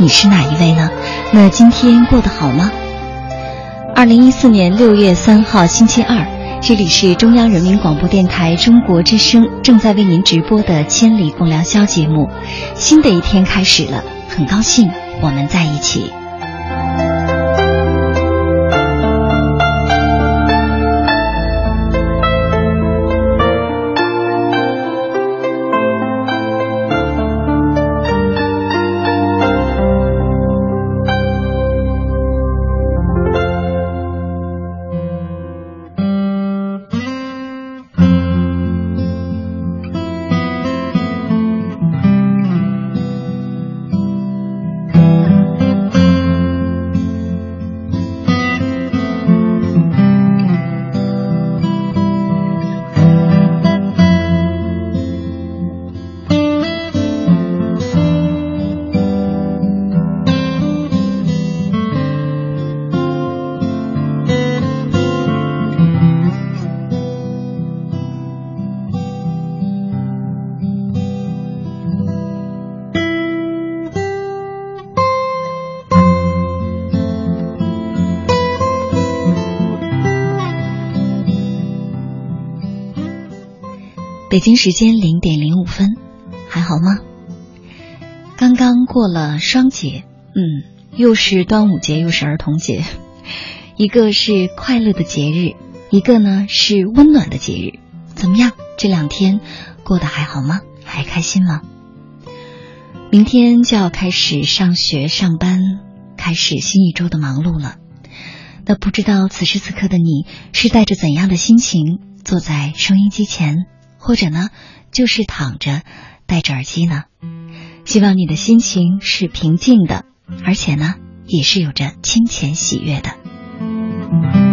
你是哪一位呢？那今天过得好吗？二零一四年六月三号星期二，这里是中央人民广播电台中国之声正在为您直播的《千里共良宵》节目。新的一天开始了，很高兴我们在一起。时间零点零五分，还好吗？刚刚过了双节，嗯，又是端午节，又是儿童节，一个是快乐的节日，一个呢是温暖的节日。怎么样？这两天过得还好吗？还开心吗？明天就要开始上学、上班，开始新一周的忙碌了。那不知道此时此刻的你是带着怎样的心情坐在收音机前？或者呢，就是躺着，戴着耳机呢。希望你的心情是平静的，而且呢，也是有着清浅喜悦的。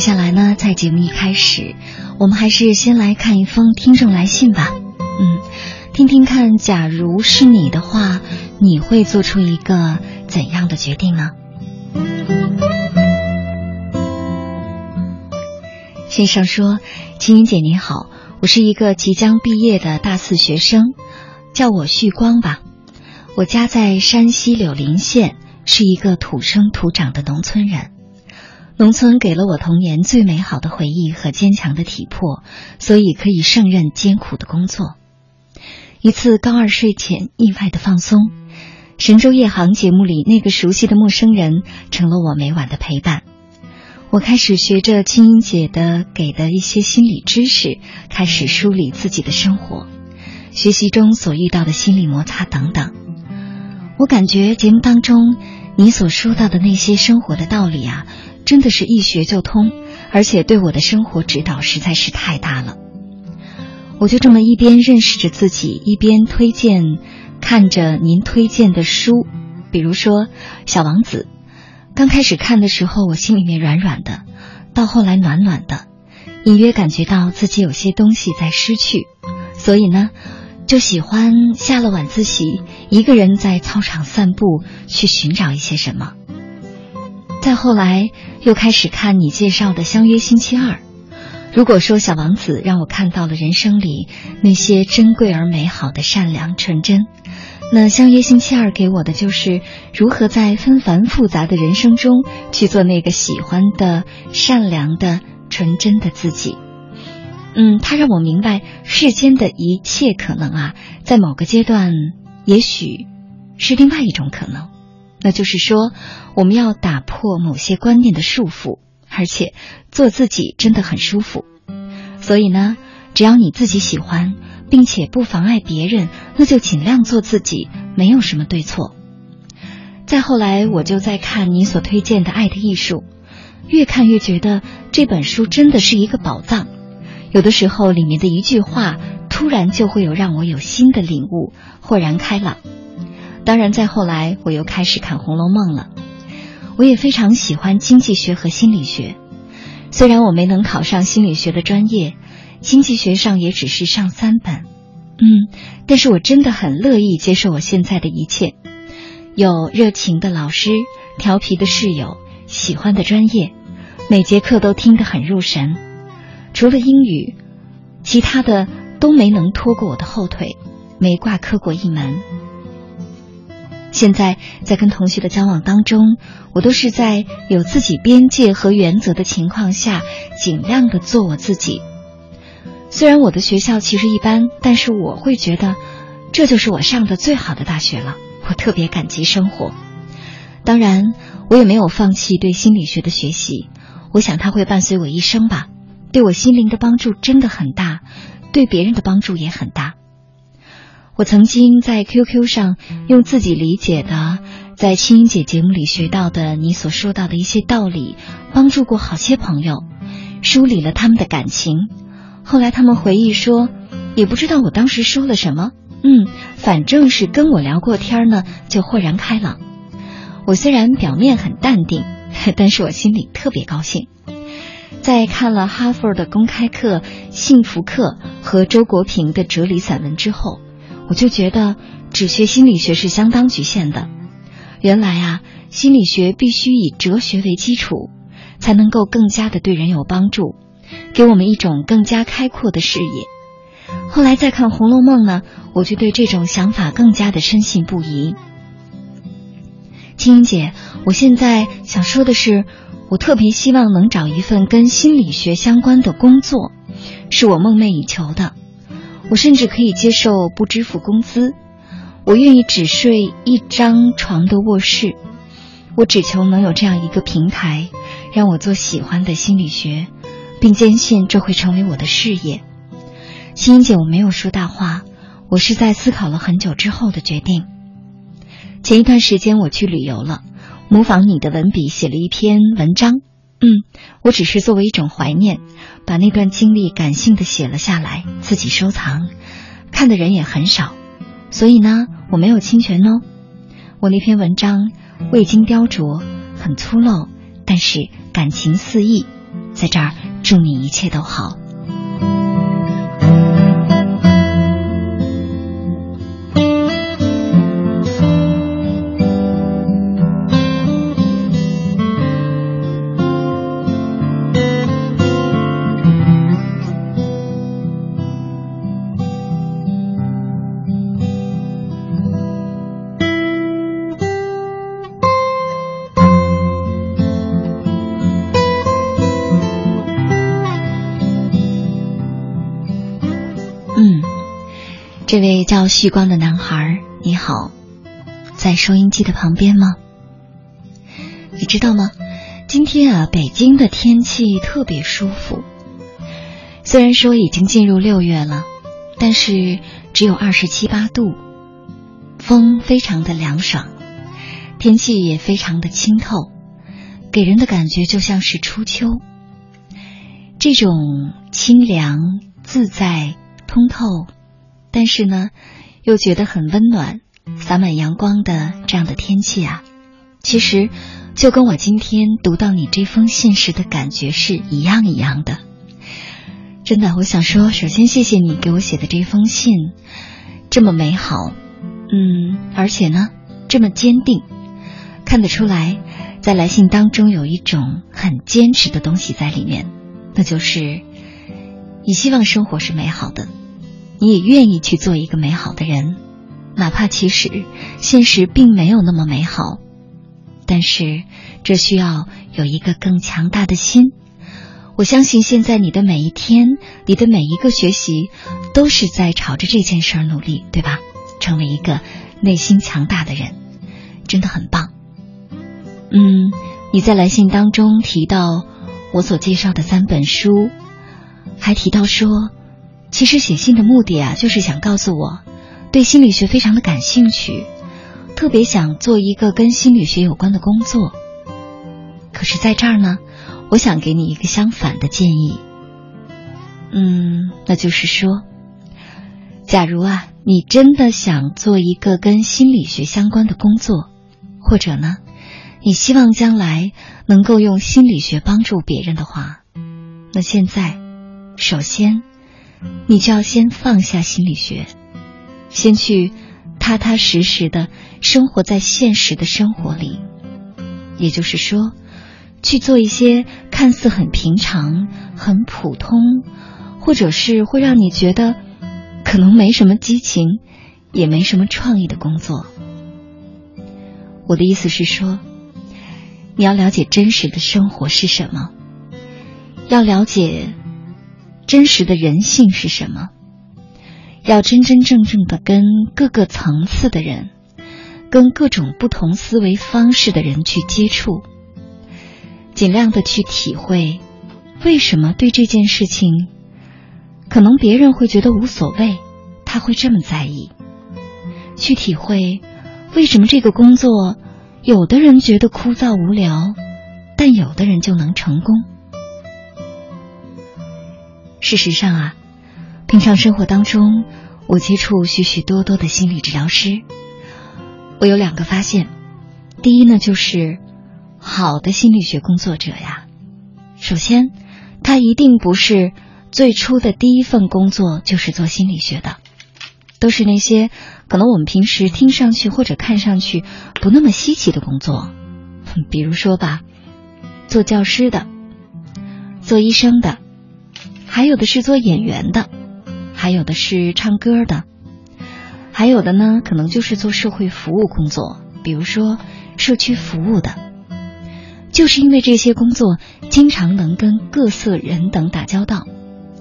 接下来呢，在节目一开始，我们还是先来看一封听众来信吧。嗯，听听看，假如是你的话，你会做出一个怎样的决定呢？先生说：“青云姐你好，我是一个即将毕业的大四学生，叫我旭光吧。我家在山西柳林县，是一个土生土长的农村人。”农村给了我童年最美好的回忆和坚强的体魄，所以可以胜任艰苦的工作。一次高二睡前意外的放松，神州夜航节目里那个熟悉的陌生人，成了我每晚的陪伴。我开始学着青音姐的给的一些心理知识，开始梳理自己的生活，学习中所遇到的心理摩擦等等。我感觉节目当中你所说到的那些生活的道理啊，真的是一学就通，而且对我的生活指导实在是太大了。我就这么一边认识着自己，一边推荐看着您推荐的书，比如说《小王子》。刚开始看的时候，我心里面软软的，到后来暖暖的，隐约感觉到自己有些东西在失去，所以呢，就喜欢下了晚自习，一个人在操场散步，去寻找一些什么。再后来又开始看你介绍的《相约星期二》。如果说《小王子》让我看到了人生里那些珍贵而美好的善良纯真，那《相约星期二》给我的就是如何在纷繁复杂的人生中去做那个喜欢的、善良的、纯真的自己。嗯，它让我明白世间的一切可能啊，在某个阶段，也许是另外一种可能，那就是说，我们要打破某些观念的束缚。而且做自己真的很舒服，所以呢，只要你自己喜欢，并且不妨碍别人，那就尽量做自己，没有什么对错。再后来，我就在看你所推荐的《爱的艺术》，越看越觉得这本书真的是一个宝藏。有的时候，里面的一句话，突然就会有让我有新的领悟，豁然开朗。当然，再后来，我又开始看《红楼梦》了。我也非常喜欢经济学和心理学，虽然我没能考上心理学的专业，经济学上也只是上三本，嗯，但是我真的很乐意接受我现在的一切，有热情的老师，调皮的室友，喜欢的专业，每节课都听得很入神，除了英语，其他的都没能拖过我的后腿，没挂科过一门。现在在跟同学的交往当中，我都是在有自己边界和原则的情况下，尽量的做我自己。虽然我的学校其实一般，但是我会觉得这就是我上的最好的大学了。我特别感激生活。当然，我也没有放弃对心理学的学习。我想它会伴随我一生吧，对我心灵的帮助真的很大，对别人的帮助也很大。我曾经在 QQ 上用自己理解的，在青音姐节目里学到的你所说到的一些道理，帮助过好些朋友，梳理了他们的感情。后来他们回忆说，也不知道我当时说了什么，嗯，反正是跟我聊过天呢，就豁然开朗。我虽然表面很淡定，但是我心里特别高兴。在看了哈佛的公开课、幸福课和周国平的哲理散文之后。我就觉得只学心理学是相当局限的。原来啊，心理学必须以哲学为基础，才能够更加的对人有帮助，给我们一种更加开阔的视野。后来再看《红楼梦》呢，我就对这种想法更加的深信不疑。青音姐，我现在想说的是，我特别希望能找一份跟心理学相关的工作，是我梦寐以求的。我甚至可以接受不支付工资，我愿意只睡一张床的卧室，我只求能有这样一个平台，让我做喜欢的心理学，并坚信这会成为我的事业。欣欣姐，我没有说大话，我是在思考了很久之后的决定。前一段时间我去旅游了，模仿你的文笔写了一篇文章。嗯，我只是作为一种怀念，把那段经历感性的写了下来，自己收藏，看的人也很少，所以呢，我没有侵权哦。我那篇文章未经雕琢，很粗陋，但是感情四溢，在这儿祝你一切都好。这位叫旭光的男孩，你好。在收音机的旁边吗？你知道吗？今天啊，北京的天气特别舒服。虽然说已经进入六月了，但是只有二十七八度，风非常的凉爽，天气也非常的清透，给人的感觉就像是初秋。这种清凉自在、通透，但是呢，又觉得很温暖、洒满阳光的这样的天气啊，其实就跟我今天读到你这封信时的感觉是一样一样的。真的，我想说，首先谢谢你给我写的这封信，这么美好，嗯，而且呢，这么坚定，看得出来，在来信当中有一种很坚持的东西在里面，那就是你希望生活是美好的，你也愿意去做一个美好的人，哪怕其实现实并没有那么美好，但是这需要有一个更强大的心。我相信现在你的每一天，你的每一个学习，都是在朝着这件事儿努力，对吧？成为一个内心强大的人，真的很棒。嗯，你在来信当中提到我所介绍的三本书，还提到说，其实写信的目的啊，就是想告诉我，对心理学非常的感兴趣，特别想做一个跟心理学有关的工作。可是，在这儿呢。我想给你一个相反的建议，嗯，那就是说，假如啊，你真的想做一个跟心理学相关的工作，或者呢，你希望将来能够用心理学帮助别人的话，那现在，首先，你就要先放下心理学，先去踏踏实实的生活在现实的生活里，也就是说。去做一些看似很平常、很普通，或者是会让你觉得可能没什么激情、也没什么创意的工作。我的意思是说，你要了解真实的生活是什么，要了解真实的人性是什么，要真真正正的跟各个层次的人、跟各种不同思维方式的人去接触。尽量的去体会，为什么对这件事情，可能别人会觉得无所谓，他会这么在意。去体会，为什么这个工作，有的人觉得枯燥无聊，但有的人就能成功。事实上啊，平常生活当中，我接触许许多多的心理治疗师，我有两个发现。第一呢，就是。好的心理学工作者呀，首先，他一定不是最初的第一份工作就是做心理学的，都是那些可能我们平时听上去或者看上去不那么稀奇的工作，比如说吧，做教师的，做医生的，还有的是做演员的，还有的是唱歌的，还有的呢，可能就是做社会服务工作，比如说社区服务的。就是因为这些工作经常能跟各色人等打交道，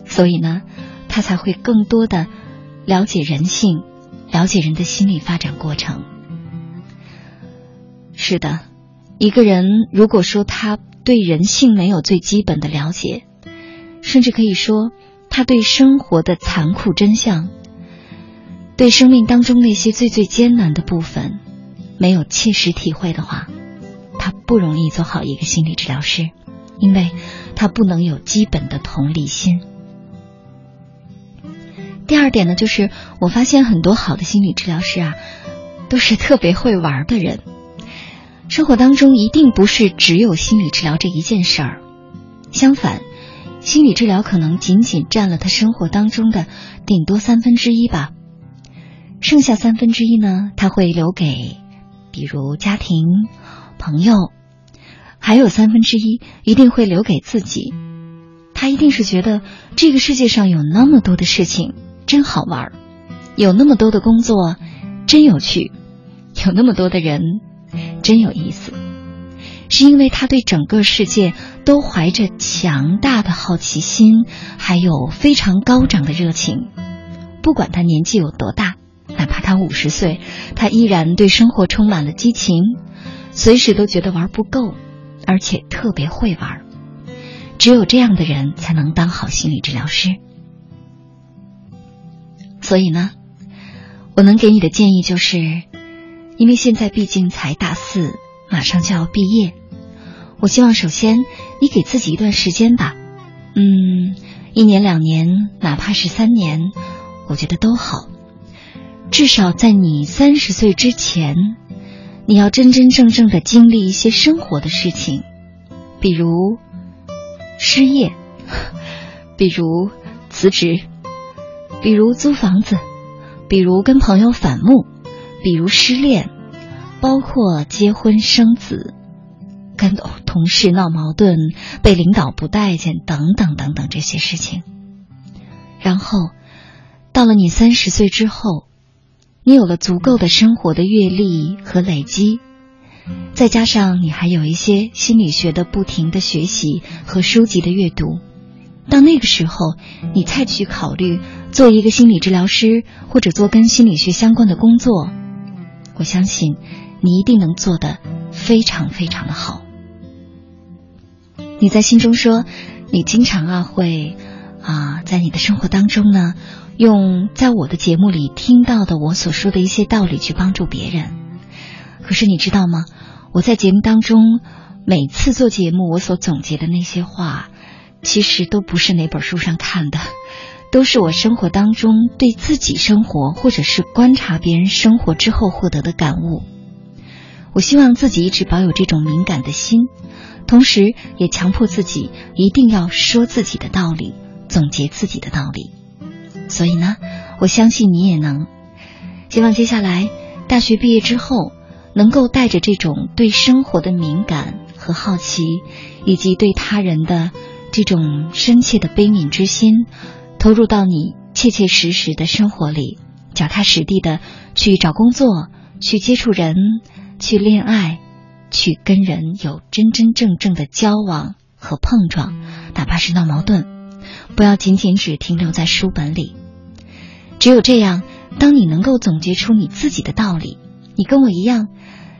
所以呢，他才会更多的了解人性，了解人的心理发展过程。是的，一个人如果说他对人性没有最基本的了解，甚至可以说他对生活的残酷真相，对生命当中那些最最艰难的部分没有切实体会的话。他不容易做好一个心理治疗师，因为他不能有基本的同理心。第二点呢，就是我发现很多好的心理治疗师啊，都是特别会玩的人。生活当中一定不是只有心理治疗这一件事儿，相反，心理治疗可能仅仅占了他生活当中的顶多三分之一吧，剩下三分之一呢，他会留给，比如家庭。朋友，还有三分之一一定会留给自己。他一定是觉得这个世界上有那么多的事情真好玩，有那么多的工作真有趣，有那么多的人真有意思。是因为他对整个世界都怀着强大的好奇心，还有非常高涨的热情。不管他年纪有多大，哪怕他五十岁，他依然对生活充满了激情，随时都觉得玩不够，而且特别会玩。只有这样的人才能当好心理治疗师。所以呢，我能给你的建议就是，因为现在毕竟才大四，马上就要毕业，我希望首先你给自己一段时间吧，嗯，一年两年，哪怕是三年，我觉得都好。至少在你三十岁之前，你要真真正正的经历一些生活的事情，比如失业，比如辞职，比如租房子，比如跟朋友反目，比如失恋，包括结婚生子，跟同事闹矛盾，被领导不待见，等等等等这些事情。然后到了你三十岁之后。你有了足够的生活的阅历和累积，再加上你还有一些心理学的不停的学习和书籍的阅读，到那个时候，你再去考虑做一个心理治疗师或者做跟心理学相关的工作，我相信你一定能做得非常非常的好。你在心中说，你经常啊会啊在你的生活当中呢。用在我的节目里听到的我所说的一些道理去帮助别人，可是你知道吗？我在节目当中每次做节目，我所总结的那些话，其实都不是哪本书上看的，都是我生活当中对自己生活或者是观察别人生活之后获得的感悟。我希望自己一直保有这种敏感的心，同时也强迫自己一定要说自己的道理，总结自己的道理。所以呢，我相信你也能。希望接下来大学毕业之后，能够带着这种对生活的敏感和好奇，以及对他人的这种深切的悲悯之心，投入到你切切实实的生活里，脚踏实地的去找工作，去接触人，去恋爱，去跟人有真真正正的交往和碰撞，哪怕是闹矛盾，不要仅仅只停留在书本里。只有这样，当你能够总结出你自己的道理，你跟我一样，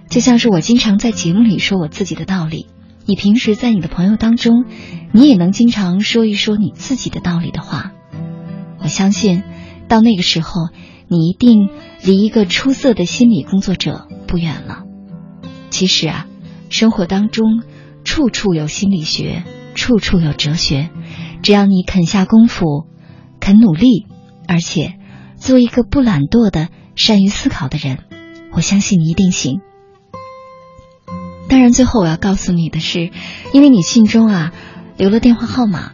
就像是我经常在节目里说我自己的道理，你平时在你的朋友当中，你也能经常说一说你自己的道理的话，我相信，到那个时候，你一定离一个出色的心理工作者不远了。其实啊，生活当中处处有心理学，处处有哲学，只要你肯下功夫，肯努力，而且。做一个不懒惰的、善于思考的人，我相信你一定行。当然，最后我要告诉你的是，因为你信中啊留了电话号码，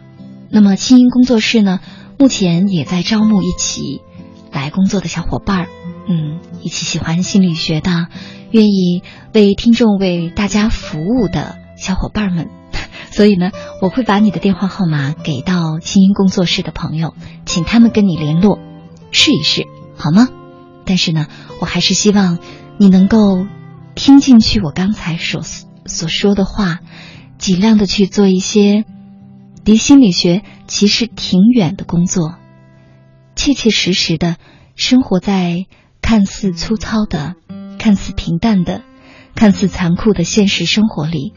那么清音工作室呢，目前也在招募一起来工作的小伙伴儿，嗯，一起喜欢心理学的，愿意为听众、为大家服务的小伙伴们。所以呢，我会把你的电话号码给到清音工作室的朋友，请他们跟你联络。试一试好吗？但是呢，我还是希望你能够听进去我刚才所所说的话，尽量的去做一些离心理学其实挺远的工作，切切实实的生活在看似粗糙的、看似平淡的、看似残酷的现实生活里，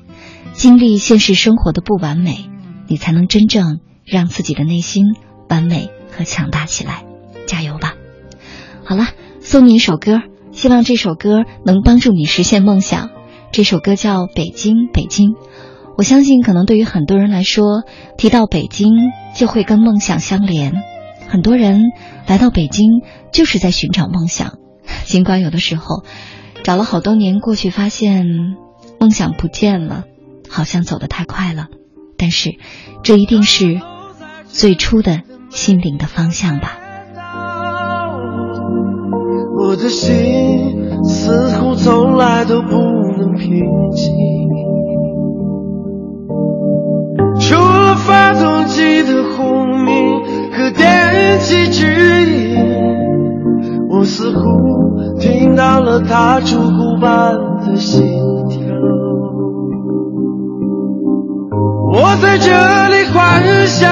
经历现实生活的不完美，你才能真正让自己的内心完美和强大起来。加油吧！好了，送你一首歌，希望这首歌能帮助你实现梦想。这首歌叫《北京，北京》。我相信，可能对于很多人来说，提到北京就会跟梦想相连。很多人来到北京就是在寻找梦想，尽管有的时候找了好多年过去，发现梦想不见了，好像走得太快了。但是，这一定是最初的心灵的方向吧。我的心似乎从来都不能平静，除了发动机的轰鸣和电气指引，我似乎听到了它烛鼓般的心跳。我在这里欢笑，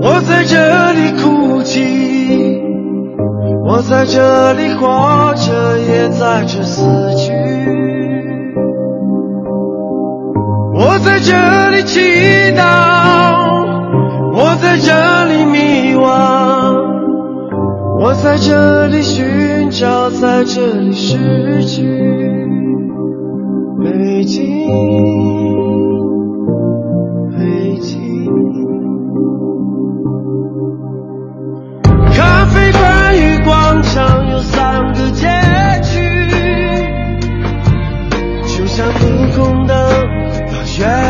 我在这里哭泣。我在这里活着，也在这死去。我在这里祈祷，我在这里迷惘，我在这里寻找在这里失去。北京北京咖啡馆与广场有三个街区就像霓虹灯到远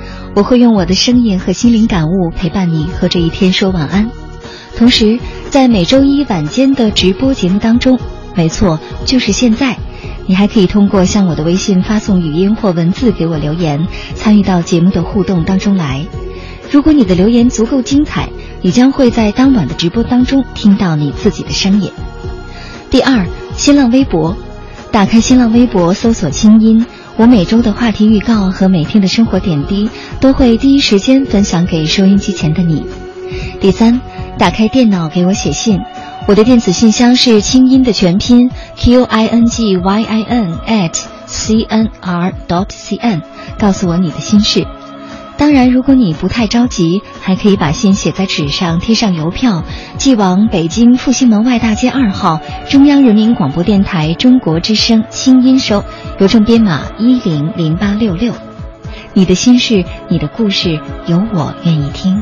我会用我的声音和心灵感悟陪伴你和这一天说晚安。同时，在每周一晚间的直播节目当中，没错，就是现在，你还可以通过向我的微信发送语音或文字给我留言，参与到节目的互动当中来。如果你的留言足够精彩，你将会在当晚的直播当中听到你自己的声音。第二，新浪微博。打开新浪微博，搜索“清音”，我每周的话题预告和每天的生活点滴都会第一时间分享给收音机前的你。第三，打开电脑给我写信，我的电子信箱是清音的全拼 q i n g y i n at c n r dot c n，告诉我你的心事。当然，如果你不太着急，还可以把信写在纸上，贴上邮票，寄往北京复兴门外大街二号中央人民广播电台中国之声新音收，邮政编码一零零八六六。你的心事，你的故事，有我愿意听。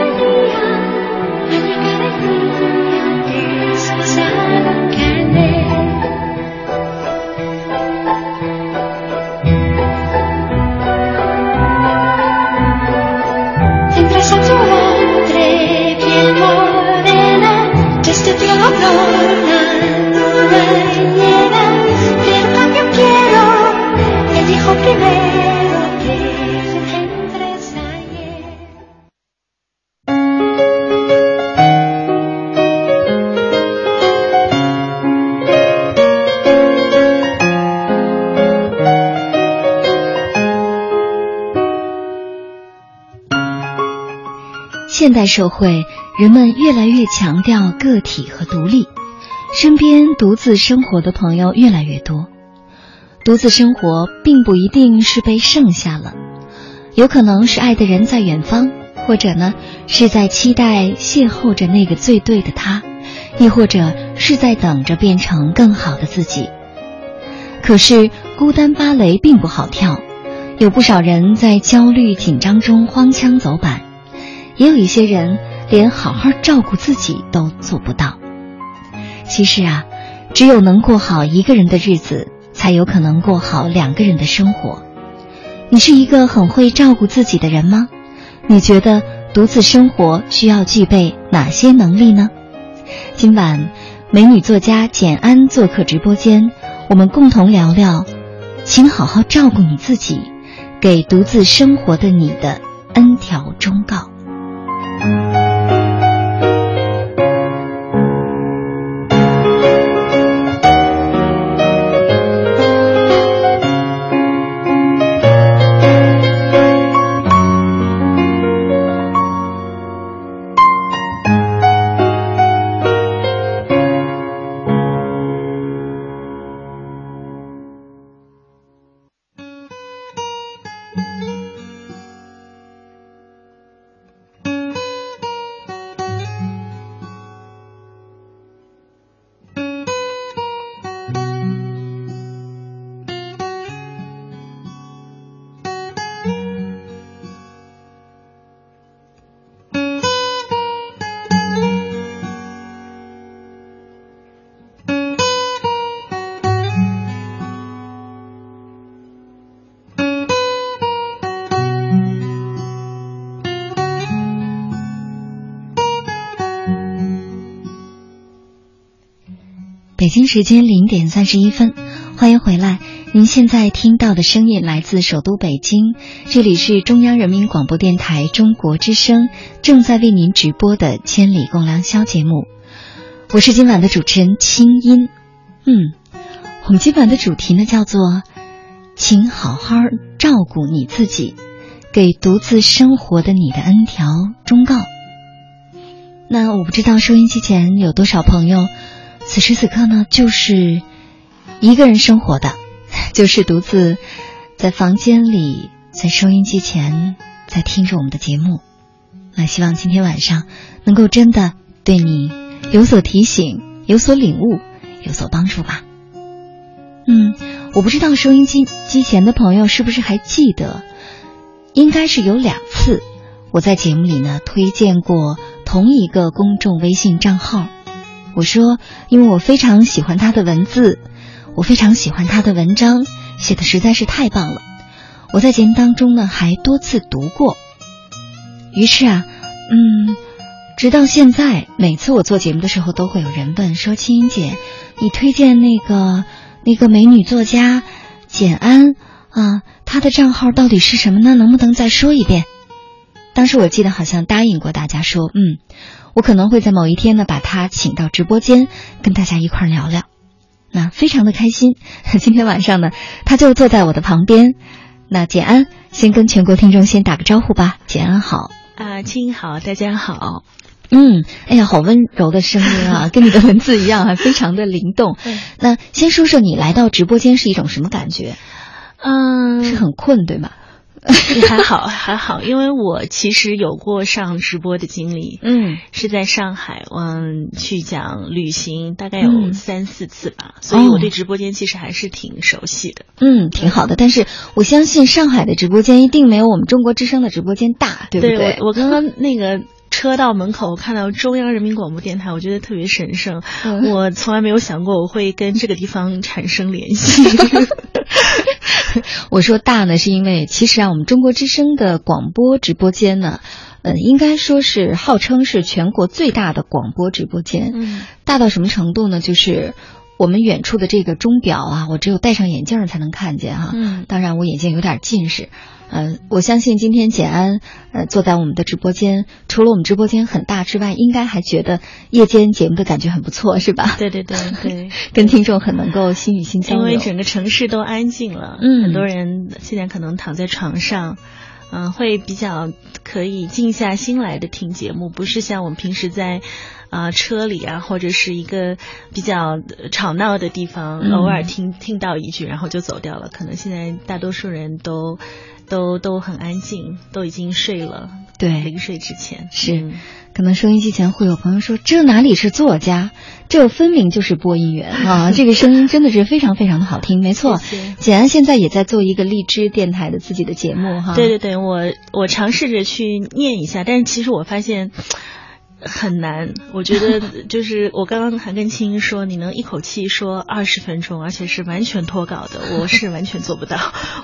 现代社会，人们越来越强调个体和独立，身边独自生活的朋友越来越多。独自生活并不一定是被剩下了，有可能是爱的人在远方，或者呢是在期待邂逅着那个最对的他，亦或者是在等着变成更好的自己。可是孤单芭蕾并不好跳，有不少人在焦虑紧张中荒腔走板。也有一些人连好好照顾自己都做不到。其实啊，只有能过好一个人的日子，才有可能过好两个人的生活。你是一个很会照顾自己的人吗？你觉得独自生活需要具备哪些能力呢？今晚，美女作家简安做客直播间，我们共同聊聊，请好好照顾你自己，给独自生活的你的 N 条忠告。北北京时间零点三十一分，欢迎回来。您现在听到的声音来自首都北京，这里是中央人民广播电台中国之声正在为您直播的《千里共良宵》节目。我是今晚的主持人清音。嗯，我们今晚的主题呢叫做“请好好照顾你自己，给独自生活的你的恩条忠告”。那我不知道收音机前有多少朋友。此时此刻呢，就是一个人生活的，就是独自在房间里，在收音机前，在听着我们的节目。那希望今天晚上能够真的对你有所提醒、有所领悟、有所帮助吧。嗯，我不知道收音机机前的朋友是不是还记得，应该是有两次我在节目里呢推荐过同一个公众微信账号。我说，因为我非常喜欢他的文字，我非常喜欢他的文章，写的实在是太棒了。我在节目当中呢还多次读过。于是啊，嗯，直到现在，每次我做节目的时候，都会有人问说：“青音姐，你推荐那个那个美女作家简安啊，她的账号到底是什么呢？能不能再说一遍？”当时我记得好像答应过大家说：“嗯。”我可能会在某一天呢，把他请到直播间，跟大家一块聊聊，那非常的开心。今天晚上呢，他就坐在我的旁边。那简安先跟全国听众先打个招呼吧。简安好啊，亲好，大家好。嗯，哎呀，好温柔的声音啊，跟你的文字一样，还非常的灵动。那先说说你来到直播间是一种什么感觉？嗯，是很困对吗？也 还好，还好，因为我其实有过上直播的经历，嗯，是在上海，嗯，去讲旅行，大概有三四次吧，所以我对直播间其实还是挺熟悉的，嗯，挺好的。但是我相信上海的直播间一定没有我们中国之声的直播间大，对不对？我我刚刚那个。车到门口，我看到中央人民广播电台，我觉得特别神圣。我从来没有想过我会跟这个地方产生联系。我说大呢，是因为其实啊，我们中国之声的广播直播间呢，嗯，应该说是号称是全国最大的广播直播间。嗯，大到什么程度呢？就是我们远处的这个钟表啊，我只有戴上眼镜才能看见哈。嗯，当然我眼睛有点近视。嗯，我相信今天简安呃坐在我们的直播间，除了我们直播间很大之外，应该还觉得夜间节目的感觉很不错，是吧？对对对对，跟听众很能够心与心交流。因为整个城市都安静了，嗯，很多人现在可能躺在床上，嗯，会比较可以静下心来的听节目，不是像我们平时在啊车里啊或者是一个比较吵闹的地方，偶尔听听到一句然后就走掉了。可能现在大多数人都。都都很安静，都已经睡了。对，临睡之前是，可能收音机前会有朋友说：“这哪里是作家，这分明就是播音员 啊！”这个声音真的是非常非常的好听。没错，简安现在也在做一个荔枝电台的自己的节目哈。对对对，我我尝试着去念一下，但是其实我发现。很难，我觉得就是我刚刚还跟青说，你能一口气说二十分钟，而且是完全脱稿的，我是完全做不到。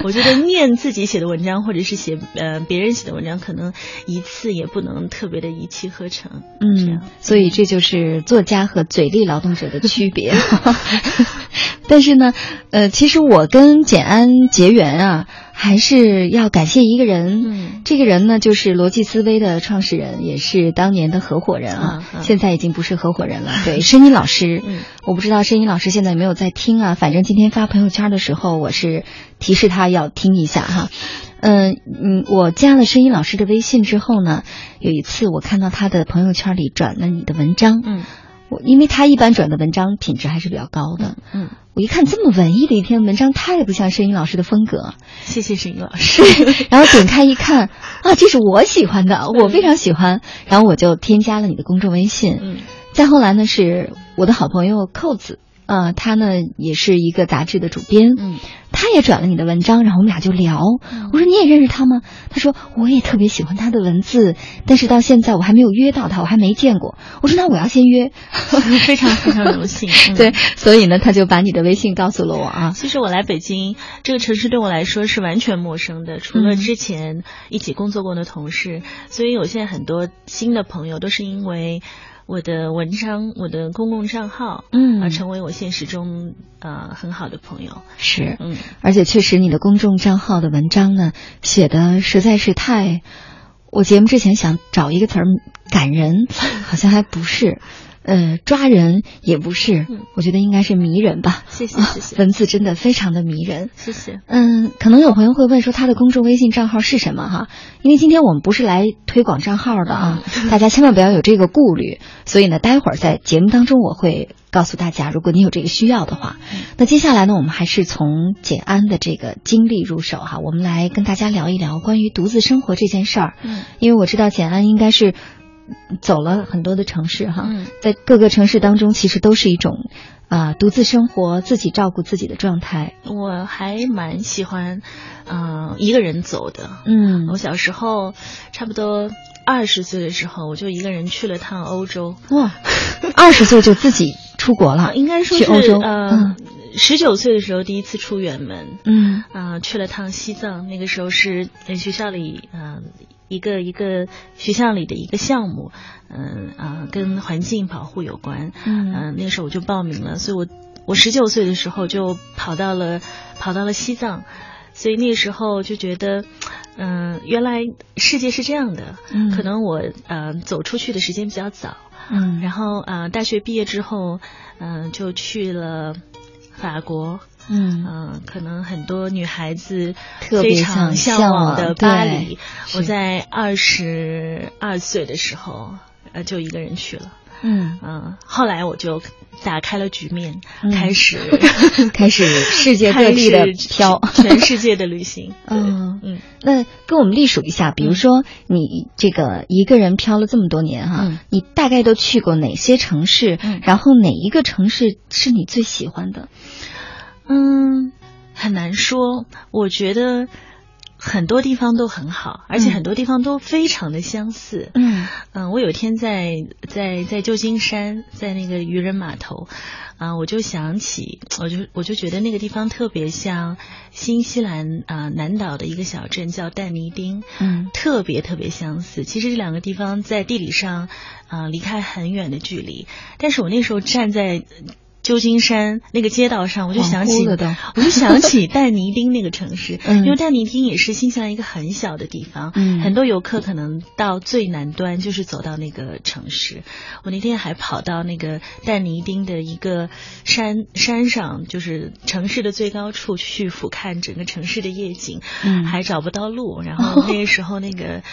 我觉得念自己写的文章，或者是写呃别人写的文章，可能一次也不能特别的一气呵成。嗯，所以这就是作家和嘴力劳动者的区别。但是呢，呃，其实我跟简安结缘啊。还是要感谢一个人，嗯，这个人呢就是逻辑思维的创始人，也是当年的合伙人啊，现在已经不是合伙人了。对，声音老师，嗯，我不知道声音老师现在有没有在听啊？反正今天发朋友圈的时候，我是提示他要听一下哈。嗯嗯，我加了声音老师的微信之后呢，有一次我看到他的朋友圈里转了你的文章，嗯，我因为他一般转的文章品质还是比较高的，嗯。我一看这么文艺的一篇文章，太不像声音老师的风格。谢谢声音老师。然后点开一看，啊，这是我喜欢的，我非常喜欢。然后我就添加了你的公众微信。嗯。再后来呢，是我的好朋友扣子。呃，他呢也是一个杂志的主编，嗯，他也转了你的文章，然后我们俩就聊。我说你也认识他吗？他说我也特别喜欢他的文字，但是到现在我还没有约到他，我还没见过。我说那我要先约，非常非常荣幸。对，所以呢，他就把你的微信告诉了我啊。其实我来北京这个城市对我来说是完全陌生的，除了之前一起工作过的同事，所以我现在很多新的朋友都是因为。我的文章，我的公共账号，嗯，而成为我现实中呃很好的朋友，是，嗯，而且确实你的公众账号的文章呢，写的实在是太，我节目之前想找一个词儿感人，好像还不是，呃，抓人也不是，嗯我觉得应该是迷人吧。谢谢谢谢 文字真的非常的迷人。谢谢。嗯，可能有朋友会问说他的公众微信账号是什么哈？因为今天我们不是来推广账号的啊，大家千万不要有这个顾虑。所以呢，待会儿在节目当中我会告诉大家，如果你有这个需要的话，那接下来呢，我们还是从简安的这个经历入手哈，我们来跟大家聊一聊关于独自生活这件事儿。嗯，因为我知道简安应该是走了很多的城市哈，嗯在各个城市当中，其实都是一种啊、独自生活、自己照顾自己的状态。我还蛮喜欢，嗯、一个人走的。嗯我小时候差不多二十岁的时候，我就一个人去了趟欧洲。哇，二十岁就自己出国了，应该说是去欧洲呃，十九岁的时候第一次出远门，嗯啊、去了趟西藏。那个时候是在学校里呃一个一个学校里的一个项目，嗯啊、跟环境保护有关。嗯嗯、那个时候我就报名了，所以我我十九岁的时候就跑到了跑到了西藏，所以那个时候就觉得，嗯、原来世界是这样的。嗯可能我呃走出去的时间比较早，嗯然后呃大学毕业之后，嗯、就去了法国。嗯嗯，可能很多女孩子特别非常想向往的巴黎。我在二十二岁的时候，呃，就一个人去了。嗯，嗯，后来我就打开了局面，嗯开始 开始世界各地的 开始飘全世界的旅行。嗯嗯那跟我们隶属一下，比如说你这个一个人飘了这么多年哈，嗯你大概都去过哪些城市？嗯然后哪一个城市是你最喜欢的？嗯，很难说。我觉得很多地方都很好，而且嗯很多地方都非常的相似。嗯嗯，我有一天在在在旧金山，在那个渔人码头，啊、我就想起，我就我就觉得那个地方特别像新西兰啊、南岛的一个小镇叫但尼丁，嗯特别特别相似。其实这两个地方在地理上啊、离开很远的距离，但是我那时候站在。旧金山那个街道上，我就想起 我就想起但尼丁那个城市，嗯因为但尼丁也是新西兰一个很小的地方，嗯很多游客可能到最南端就是走到那个城市。我那天还跑到那个但尼丁的一个山山上，就是城市的最高处去俯瞰整个城市的夜景，嗯还找不到路，然后那个时候那个。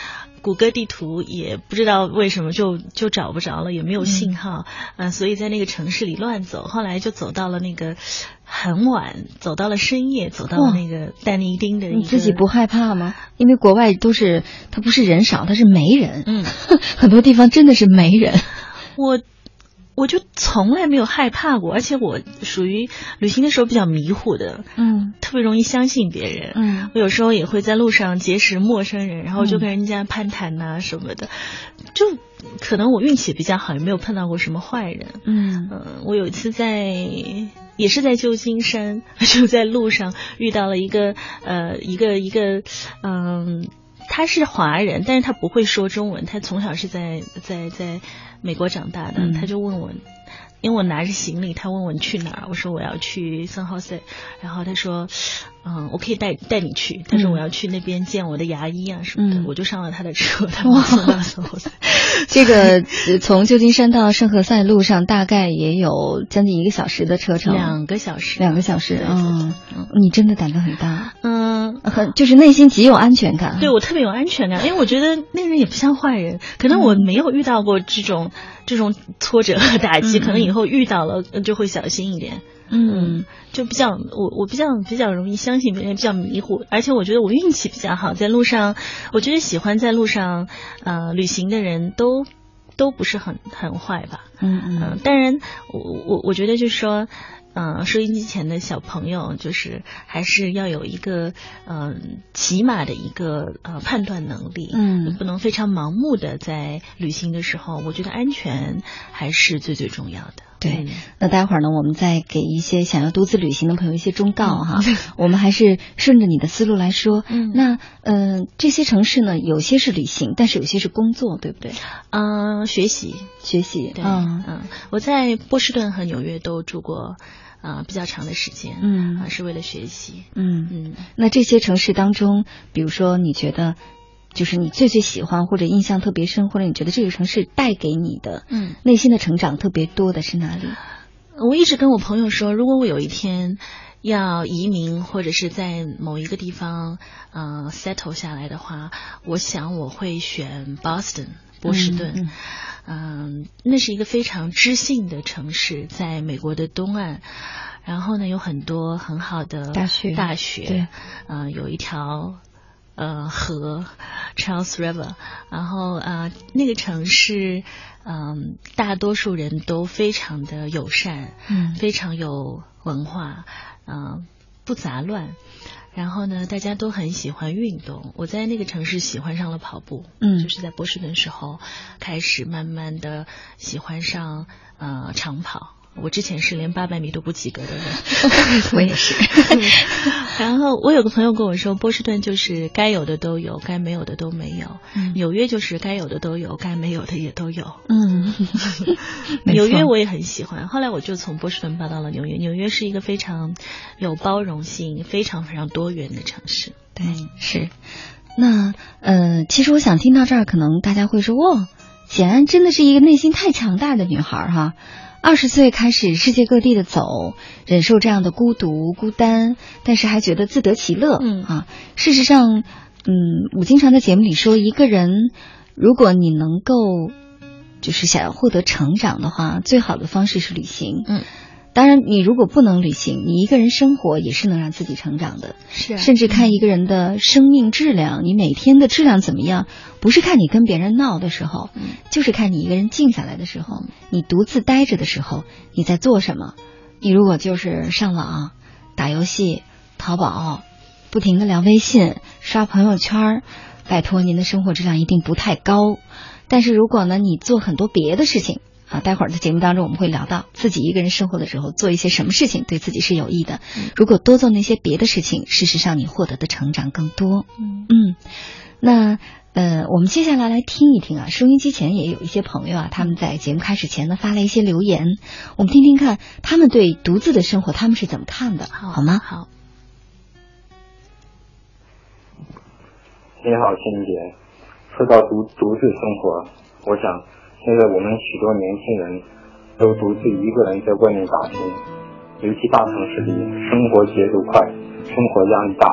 谷歌地图也不知道为什么就就找不着了，也没有信号，嗯、所以在那个城市里乱走。后来就走到了那个很晚，走到了深夜，走到了那个丹尼丁的。你自己不害怕吗？因为国外都是，它不是人少，它是没人。嗯，很多地方真的是没人。我我就从来没有害怕过，而且我属于旅行的时候比较迷糊的，嗯特别容易相信别人。嗯我有时候也会在路上结识陌生人，然后就跟人家攀谈呐、什么的，就可能我运气比较好，也没有碰到过什么坏人。嗯嗯，我有一次在也是在旧金山，就在路上遇到了一个呃一个一个嗯。他是华人，但是他不会说中文。他从小是在在在美国长大的，嗯。他就问我，因为我拿着行李，他问我你去哪儿，我说我要去三号赛，然后他说，嗯，我可以带带你去。他说嗯我要去那边见我的牙医啊什么的，嗯我就上了他的车，他把我送到圣何塞。这个呃从旧金山到圣何塞路上大概也有将近一个小时的车程，两个小时，两个小时。嗯嗯，你真的胆子很大，嗯，很就是内心极有安全感。对我特别有安全感，因为我觉得那个人也不像坏人，可能我没有遇到过这种这种挫折和打击，嗯可能以后遇到了呃就会小心一点。嗯就比较我我比较比较容易相信别人，比较迷糊，而且我觉得我运气比较好，在路上，我觉得喜欢在路上呃旅行的人都都不是很很坏吧。嗯嗯、嗯当然，我我我觉得就是说，嗯、收音机前的小朋友，就是还是要有一个嗯、起码的一个呃判断能力，嗯不能非常盲目的在旅行的时候，我觉得安全还是最最重要的。对嗯那待会儿呢，我们再给一些想要独自旅行的朋友一些忠告哈。我们还是顺着你的思路来说。嗯那嗯、呃这些城市呢，有些是旅行，但是有些是工作，对不对？嗯、学习，学习。对，嗯嗯，我在波士顿和纽约都住过，啊、比较长的时间，嗯啊，是为了学习，嗯。嗯那这些城市当中，比如说你觉得就是你最最喜欢或者印象特别深，或者你觉得这个城市带给你的，嗯，内心的成长特别多的是哪里？我一直跟我朋友说，如果我有一天要移民或者是在某一个地方嗯 settle 下来的话，我想我会选 Boston 波士顿。嗯，那是一个非常知性的城市，在美国的东岸。然后呢，有很多很好的大学，大学，对，嗯，有一条呃河，Charles River。然后呃，那个城市，嗯，大多数人都非常的友善，嗯，非常有文化，嗯，不杂乱。然后呢，大家都很喜欢运动。我在那个城市喜欢上了跑步，嗯，就是在波士顿时候开始慢慢的喜欢上呃长跑。我之前是连八百米都不及格的人，我也是。然后我有个朋友跟我说，波士顿就是该有的都有，该没有的都没有；纽约就是该有的都有，该没有的也都有。嗯，纽约我也很喜欢。后来我就从波士顿搬到了纽约。纽约是一个非常有包容性、非常非常多元的城市。对，是。那呃，其实我想听到这儿，可能大家会说，哇，简安真的是一个内心太强大的女孩哈。二十岁开始世界各地的走，忍受这样的孤独孤单，但是还觉得自得其乐。嗯啊，事实上，嗯，我经常在节目里说，一个人如果你能够就是想要获得成长的话，最好的方式是旅行。嗯。当然，你如果不能旅行，你一个人生活也是能让自己成长的。是，甚至看一个人的生命质量，你每天的质量怎么样，不是看你跟别人闹的时候，就是看你一个人静下来的时候，你独自待着的时候，你在做什么。你如果就是上网、打游戏、淘宝，不停的聊微信、刷朋友圈，拜托，您的生活质量一定不太高。但是如果呢，你做很多别的事情。啊，待会儿在节目当中我们会聊到自己一个人生活的时候做一些什么事情对自己是有益的。如果多做那些别的事情，事实上你获得的成长更多。嗯嗯，那呃，我们接下来来听一听啊，收音机前也有一些朋友啊，他们在节目开始前呢发了一些留言，我们听听看他们对独自的生活他们是怎么看的，好吗？好。你好，欣姐。说到独独自生活，我想。现在我们许多年轻人都独自一个人在外面打拼，尤其大城市里生活节奏快，生活压力大，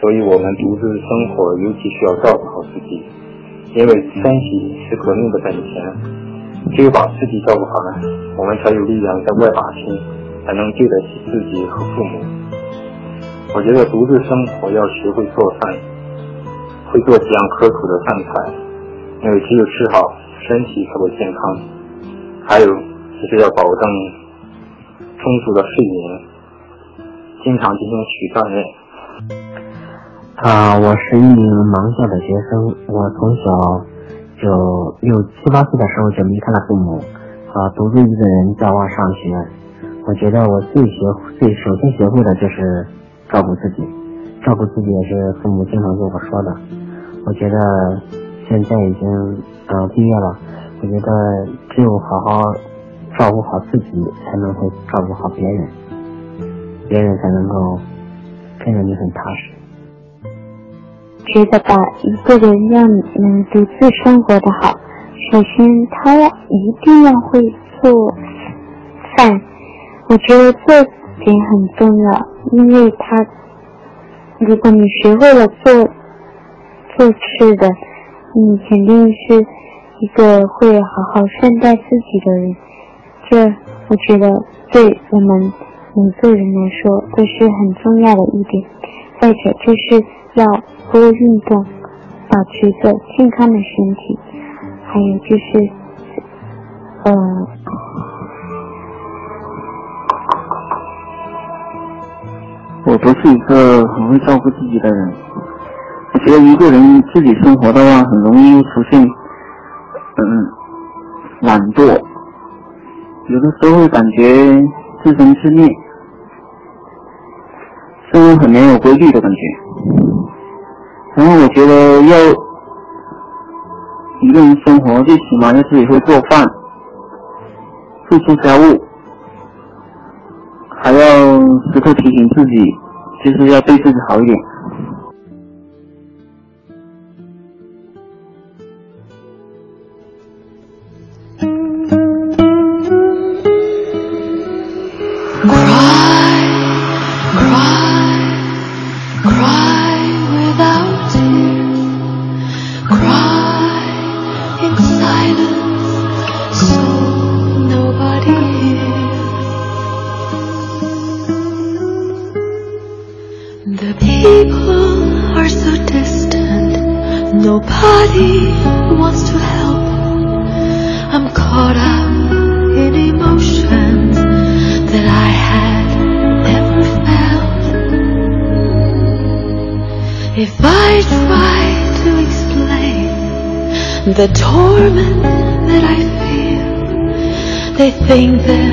所以我们独自生活尤其需要照顾好自己，因为身体是革命的本钱，只有把自己照顾好了，我们才有力量在外打拼，才能对得起自己和父母。我觉得独自生活要学会做饭，会做几样可口的饭菜，因为只有吃好。身体才会健康，还有就是要保证充足的睡眠，经常进行体育锻炼。啊，我是一名盲校的学生，我从小就六七八岁的时候就离开了父母，啊，独自一个人在外上学。我觉得我最学最首先学会的就是照顾自己，照顾自己也是父母经常跟我说的。我觉得现在已经。嗯，毕业了，我觉得只有好好照顾好自己，才能会照顾好别人，别人才能够跟着你很踏实。觉得吧，一个人要能独自生活的好，首先他一定要会做饭。我觉得这点很重要，因为他如果你学会了做做吃的。你肯定是一个会好好善待自己的人，这我觉得对我们每个人来说都是很重要的一点。再者就是要多运动，保持着健康的身体，还有就是，呃，我不是一个很会照顾自己的人。觉得一个人自己生活的话，很容易出现，嗯，懒惰，有的时候会感觉自生自灭，生活很没有规律的感觉。然后我觉得要一个人生活，最起码要自己会做饭，会做家务，还要时刻提醒自己，就是要对自己好一点。明白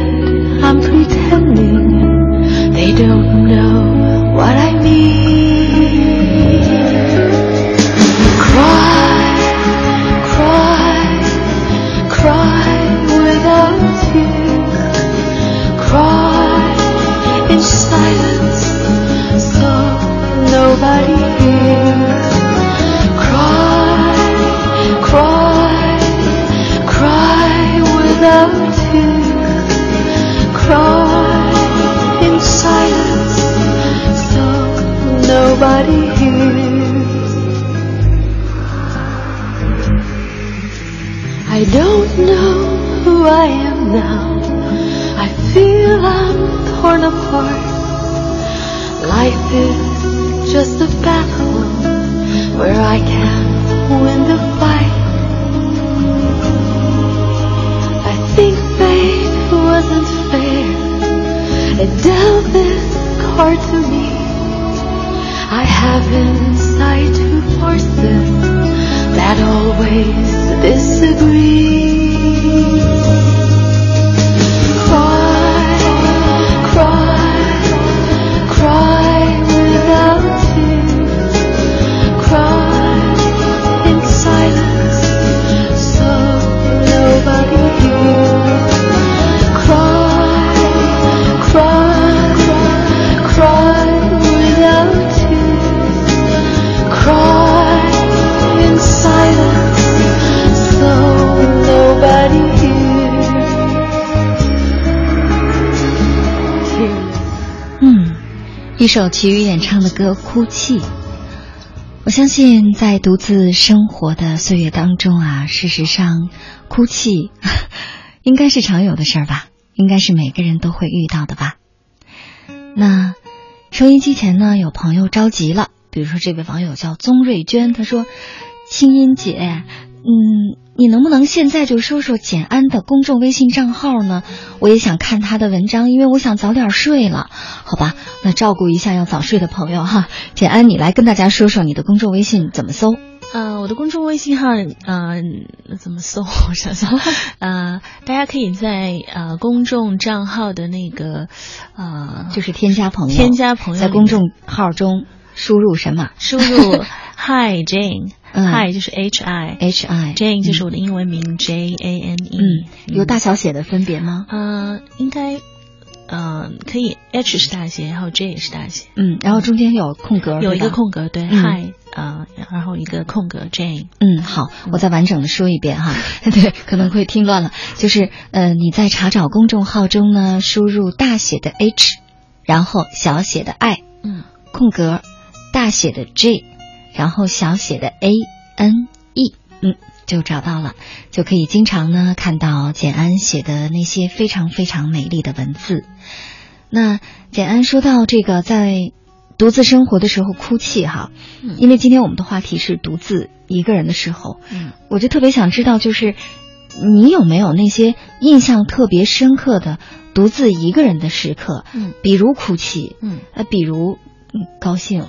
首齐豫演唱的歌《哭泣》。我相信，在独自生活的岁月当中啊，事实上，哭泣 应该是常有的事儿吧，应该是每个人都会遇到的吧。那收音机前呢，有朋友着急了，比如说这位网友叫宗瑞娟，她说：“清音姐，嗯，你能不能现在就说说简安的公众微信账号呢？我也想看他的文章，因为我想早点睡了。好吧，那照顾一下要早睡的朋友哈。简安，你来跟大家说说你的公众微信怎么搜？呃，我的公众微信号，呃，怎么搜？我想想，呃，大家可以在呃公众账号的那个呃，就是添加朋友，添加朋友在公众号中输入什么？输入 Hi Jane。嗯 Hi 就是 H I H I Jane 就是我的英文名 J A N E。嗯，有大小写的分别吗？呃，应该，呃，可以 H 是大写，然后 J 也是大写。嗯，然后中间有空格，有一个空格，对嗯，Hi，呃，然后一个空格 Jane。嗯，好，我再完整的说一遍哈，对，可能会听乱了。就是呃，你在查找公众号中呢，输入大写的 H，然后小写的 I，嗯空格大写的 J，然后小写的 A N E，嗯，就找到了，就可以经常呢看到简安写的那些非常非常美丽的文字。那简安说到这个在独自生活的时候哭泣哈，嗯。因为今天我们的话题是独自一个人的时候，嗯。我就特别想知道，就是你有没有那些印象特别深刻的独自一个人的时刻？嗯。比如哭泣，嗯。呃，比如嗯高兴，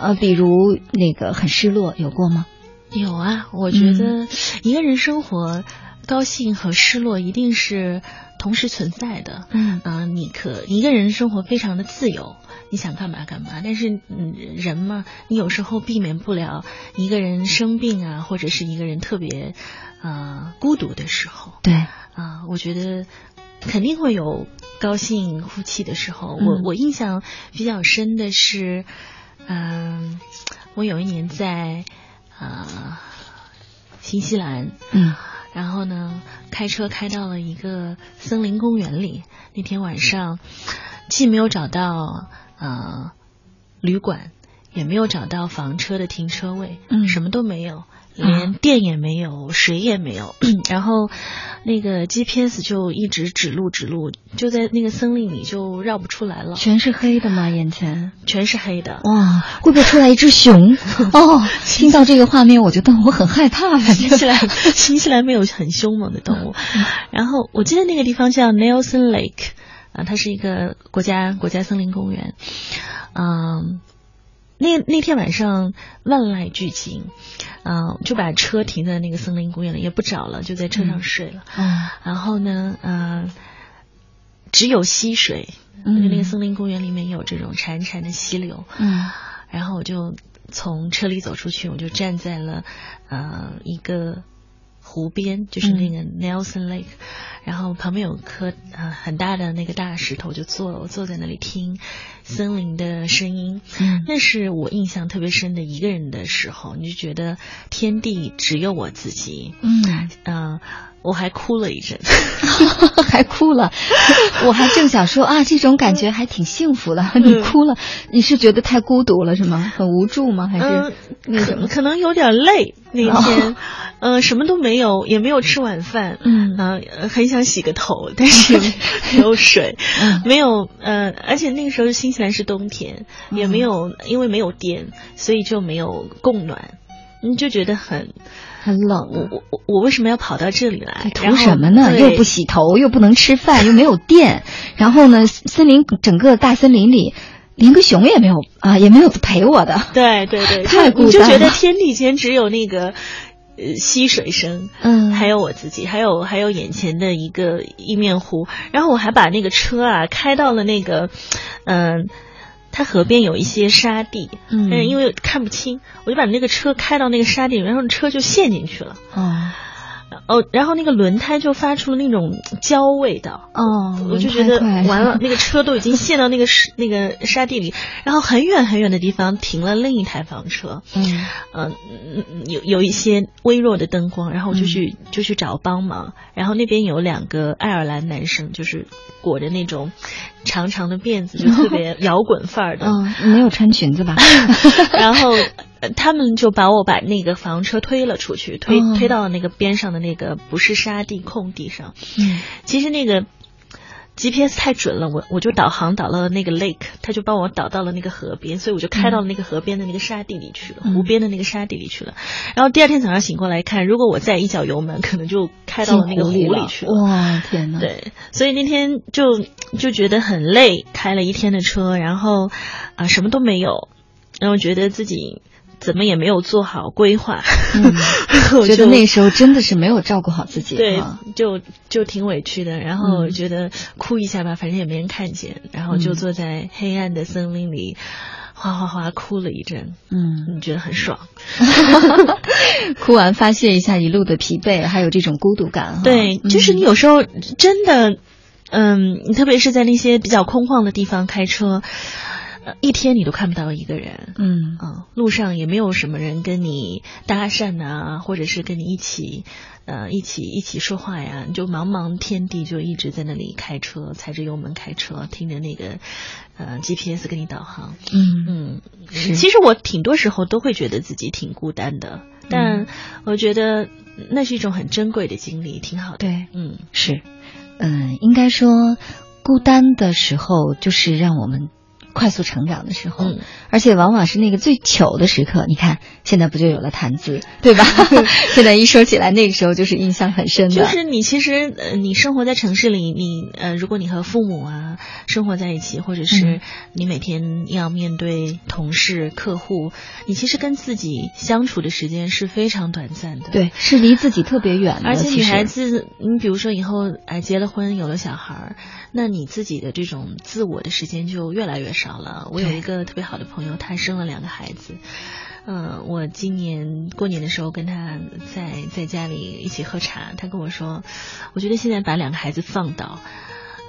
呃，比如那个很失落，有过吗？有啊，我觉嗯得一个人生活，高兴和失落一定是同时存在的。嗯啊、你可一个人生活非常的自由，你想干嘛干嘛。但是，嗯，人嘛，你有时候避免不了一个人生病啊，或者是一个人特别呃孤独的时候。对，啊、我觉得肯定会有高兴哭泣的时候。嗯我我印象比较深的是，嗯、我有一年在啊、新西兰，嗯然后呢，开车开到了一个森林公园里。那天晚上，既没有找到呃旅馆，也没有找到房车的停车位，嗯什么都没有，连电也没有，水也没有，然后那个 GPS 就一直指路指路，就在那个森林里就绕不出来了，全是黑的吗？眼前全是黑的。哇，会不会出来一只熊？哦，听到这个画面，我觉得我很害怕。新西兰，新西兰没有很凶猛的动物。然后我记得那个地方叫 Nelson Lake，啊，它是一个国家国家森林公园，嗯。那那天晚上万籁俱静，嗯，就把车停在那个森林公园了，也不找了，就在车上睡了。嗯，然后呢，嗯，只有溪水，因为那个森林公园里面有这种潺潺的溪流。嗯，然后我就从车里走出去，我就站在了呃一个湖边，就是那个 Nelson Lake。然后旁边有颗呃很大的那个大石头，就坐我坐在那里听森林的声音。嗯，那是我印象特别深的一个人的时候，你就觉得天地只有我自己。嗯嗯，我还哭了一阵，还哭了。我还正想说啊，这种感觉还挺幸福的。你哭了，你是觉得太孤独了是吗？很无助吗？还是那可可能有点累那天。嗯，什么都没有，也没有吃晚饭。嗯啊，很想洗个头，但是没有水，没有呃，而且那个时候新西兰是冬天，也没有，因为没有电，所以就没有供暖，你就觉得很很冷。我我我我为什么要跑到这里来？图什么呢？又不洗头，又不能吃饭，又没有电，然后呢，森林整个大森林里连个熊也没有啊，也没有陪我的。对对对，太孤单了。就觉得天地间只有那个。呃，溪水声，嗯，还有我自己，还有还有眼前的一个一面湖，然后我还把那个车啊开到了那个，嗯，它河边有一些沙地，嗯，因为看不清，我就把那个车开到那个沙地，然后车就陷进去了，哦。哦，然后那个轮胎就发出了那种焦味道，哦，我就觉得完了，那个车都已经陷到那个沙那个沙地里，然后很远很远的地方停了另一台房车，嗯，嗯，有有一些微弱的灯光，然后我就去就去找帮忙，然后那边有两个爱尔兰男生，就是裹着那种长长的辫子，就特别摇滚范儿的，嗯，没有穿裙子吧？然后。他们就把我把那个房车推了出去，推推到了那个边上的那个不是沙地空地上。嗯，其实那个 GPS 太准了，我我就导航导到了那个 lake，他就帮我导到了那个河边，所以我就开到了那个河边的那个沙地里去了，湖边的那个沙地里去了。然后第二天早上醒过来看，如果我再一脚油门，可能就开到了那个湖里去了。哇，天哪！对，所以那天就就觉得很累，开了一天的车，然后啊什么都没有，然后觉得自己。怎么也没有做好规划，我觉得那时候真的是没有照顾好自己，对，就就挺委屈的。然后觉得哭一下吧，反正也没人看见，然后就坐在黑暗的森林里，哗哗哗哭了一阵。嗯，你觉得很爽，哭完发泄一下一路的疲惫，还有这种孤独感。对，就是你有时候真的，嗯，你特别是在那些比较空旷的地方开车。一天你都看不到一个人，嗯啊，路上也没有什么人跟你搭讪啊，或者是跟你一起，呃，一起一起说话呀，就茫茫天地就一直在那里开车，踩着油门开车，听着那个呃 GPS 给你导航，嗯嗯，其实我挺多时候都会觉得自己挺孤单的，但我觉得那是一种很珍贵的经历，挺好的。对，嗯，是，嗯，应该说孤单的时候就是让我们。快速成长的时候，而且往往是那个最糗的时刻。你看，现在不就有了谈资，对吧？现在一说起来，那个时候就是印象很深的。就是你其实，呃，你生活在城市里，你呃，如果你和父母啊生活在一起，或者是你每天要面对同事、客户，你其实跟自己相处的时间是非常短暂的。对，是离自己特别远的。而且女孩子，你比如说以后哎结了婚，有了小孩儿。那你自己的这种自我的时间就越来越少了。我有一个特别好的朋友，他生了两个孩子。嗯，我今年过年的时候跟他在在家里一起喝茶，他跟我说，我觉得现在把两个孩子放倒，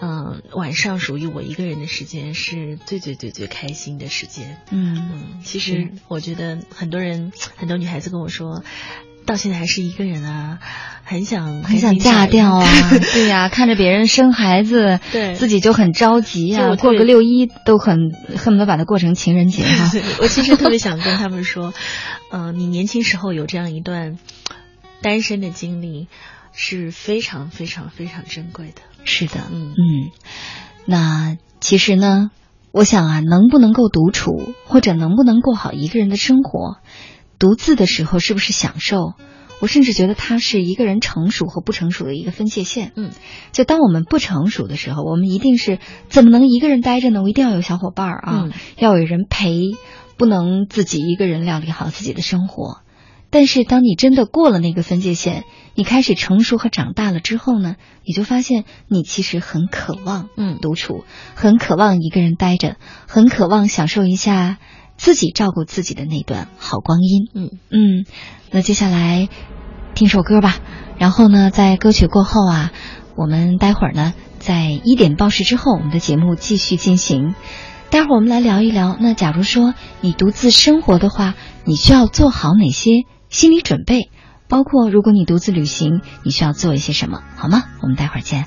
嗯，晚上属于我一个人的时间是最最最最开心的时间。嗯嗯，其实我觉得很多人很多女孩子跟我说。到现在还是一个人啊，很想很想嫁掉啊，对呀，看着别人生孩子，对，自己就很着急呀，过个六一都很恨不得把它过成情人节哈。我其实特别想跟他们说，嗯，你年轻时候有这样一段单身的经历，是非常非常非常珍贵的。是的，嗯嗯，那其实呢，我想啊，能不能够独处，或者能不能过好一个人的生活？独自的时候是不是享受？我甚至觉得它是一个人成熟和不成熟的一个分界线。嗯，就当我们不成熟的时候，我们一定是怎么能一个人待着呢？我一定要有小伙伴啊，要有人陪，不能自己一个人料理好自己的生活。但是当你真的过了那个分界线，你开始成熟和长大了之后呢，你就发现你其实很渴望嗯独处，很渴望一个人待着，很渴望享受一下。自己照顾自己的那段好光阴，嗯嗯，那接下来听首歌吧。然后呢，在歌曲过后啊，我们待会儿呢，在一点报时之后，我们的节目继续进行。待会儿我们来聊一聊，那假如说你独自生活的话，你需要做好哪些心理准备？包括如果你独自旅行，你需要做一些什么？好吗？我们待会儿见。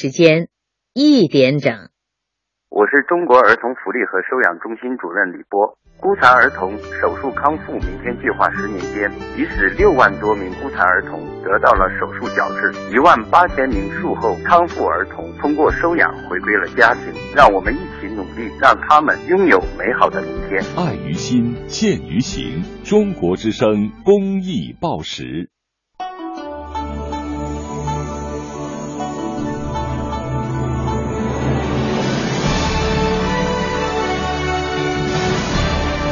时间一点整，我是中国儿童福利和收养中心主任李波。孤残儿童手术康复明天计划十年间，已使六万多名孤残儿童得到了手术矫治，一万八千名术后康复儿童通过收养回归了家庭。让我们一起努力，让他们拥有美好的明天。爱于心，见于行。中国之声公益报时。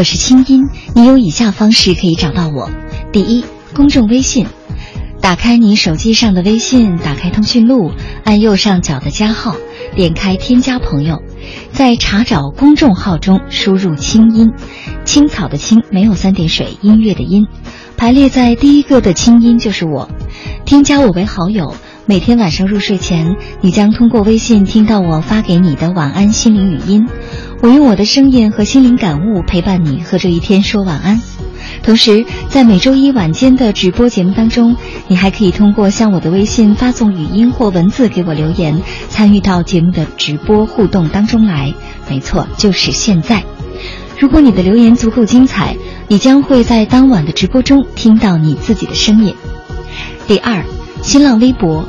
我是清音，你有以下方式可以找到我：第一，公众微信，打开你手机上的微信，打开通讯录，按右上角的加号，点开添加朋友，在查找公众号中输入“清音”，青草的青没有三点水，音乐的音，排列在第一个的清音就是我，添加我为好友。每天晚上入睡前，你将通过微信听到我发给你的晚安心灵语音。我用我的声音和心灵感悟陪伴你和这一天说晚安。同时，在每周一晚间的直播节目当中，你还可以通过向我的微信发送语音或文字给我留言，参与到节目的直播互动当中来。没错，就是现在。如果你的留言足够精彩，你将会在当晚的直播中听到你自己的声音。第二，新浪微博。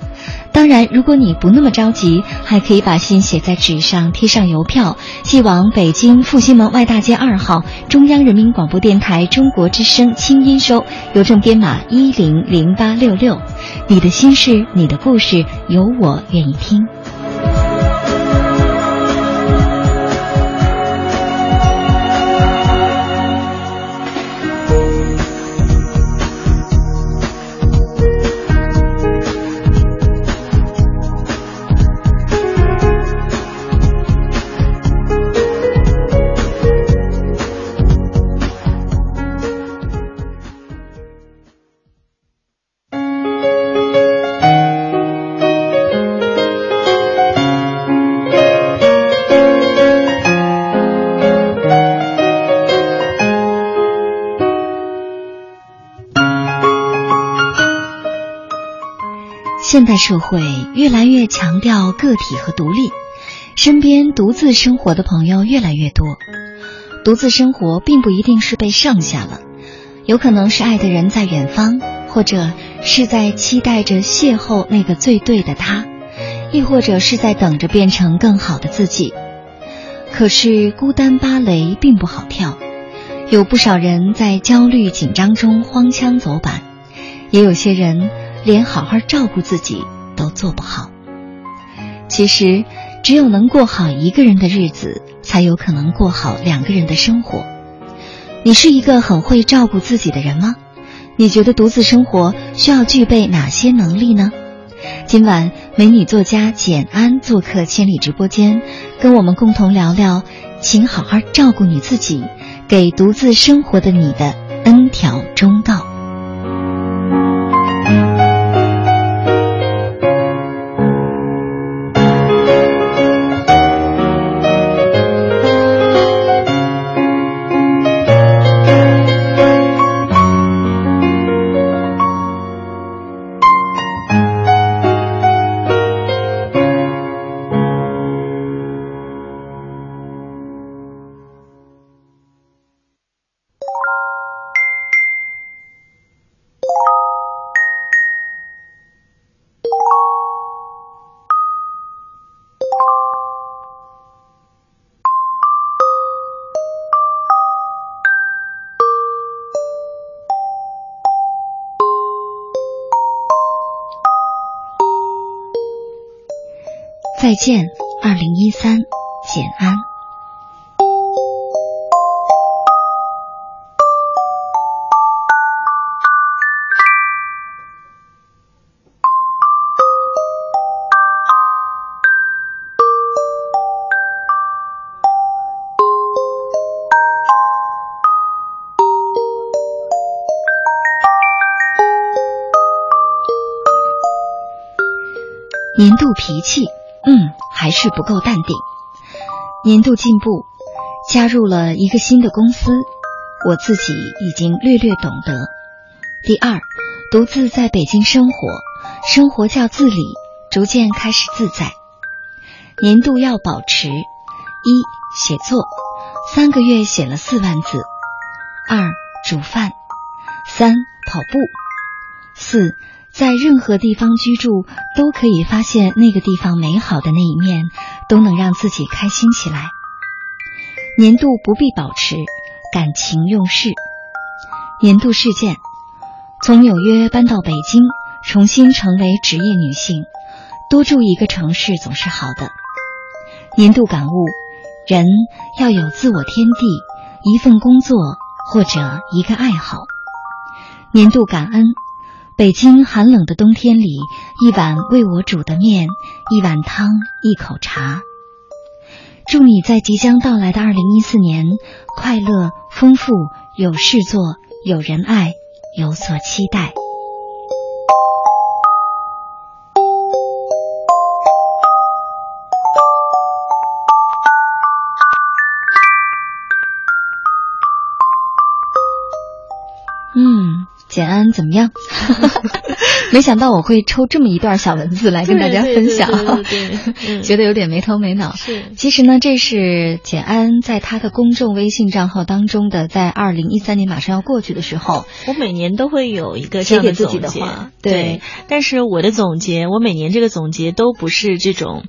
当然，如果你不那么着急，还可以把信写在纸上，贴上邮票，寄往北京复兴门外大街二号中央人民广播电台中国之声清音收，邮政编码一零零八六六。你的心事，你的故事，有我愿意听。现代社会越来越强调个体和独立，身边独自生活的朋友越来越多。独自生活并不一定是被剩下了，有可能是爱的人在远方，或者是在期待着邂逅那个最对的他，亦或者是在等着变成更好的自己。可是孤单芭蕾并不好跳，有不少人在焦虑紧张中荒腔走板，也有些人。连好好照顾自己都做不好。其实，只有能过好一个人的日子，才有可能过好两个人的生活。你是一个很会照顾自己的人吗？你觉得独自生活需要具备哪些能力呢？今晚，美女作家简安做客千里直播间，跟我们共同聊聊，请好好照顾你自己，给独自生活的你的 N 条忠告。再见，二零一三，简安。年度脾气，嗯，还是不够淡定。年度进步，加入了一个新的公司，我自己已经略略懂得。第二，独自在北京生活，生活较自理，逐渐开始自在。年度要保持：一、写作，三个月写了四万字；二、煮饭；三、跑步；四。在任何地方居住，都可以发现那个地方美好的那一面，都能让自己开心起来。年度不必保持感情用事。年度事件：从纽约搬到北京，重新成为职业女性。多住一个城市总是好的。年度感悟：人要有自我天地，一份工作或者一个爱好。年度感恩。北京寒冷的冬天里，一碗为我煮的面，一碗汤，一口茶。祝你在即将到来的二零一四年快乐、丰富、有事做、有人爱、有所期待。怎么样？没想到我会抽这么一段小文字来跟大家分享，觉得有点没头没脑。是，其实呢，这是简安在他的公众微信账号当中的，在二零一三年马上要过去的时候，我每年都会有一个写给自己的话。对，但是我的总结，我每年这个总结都不是这种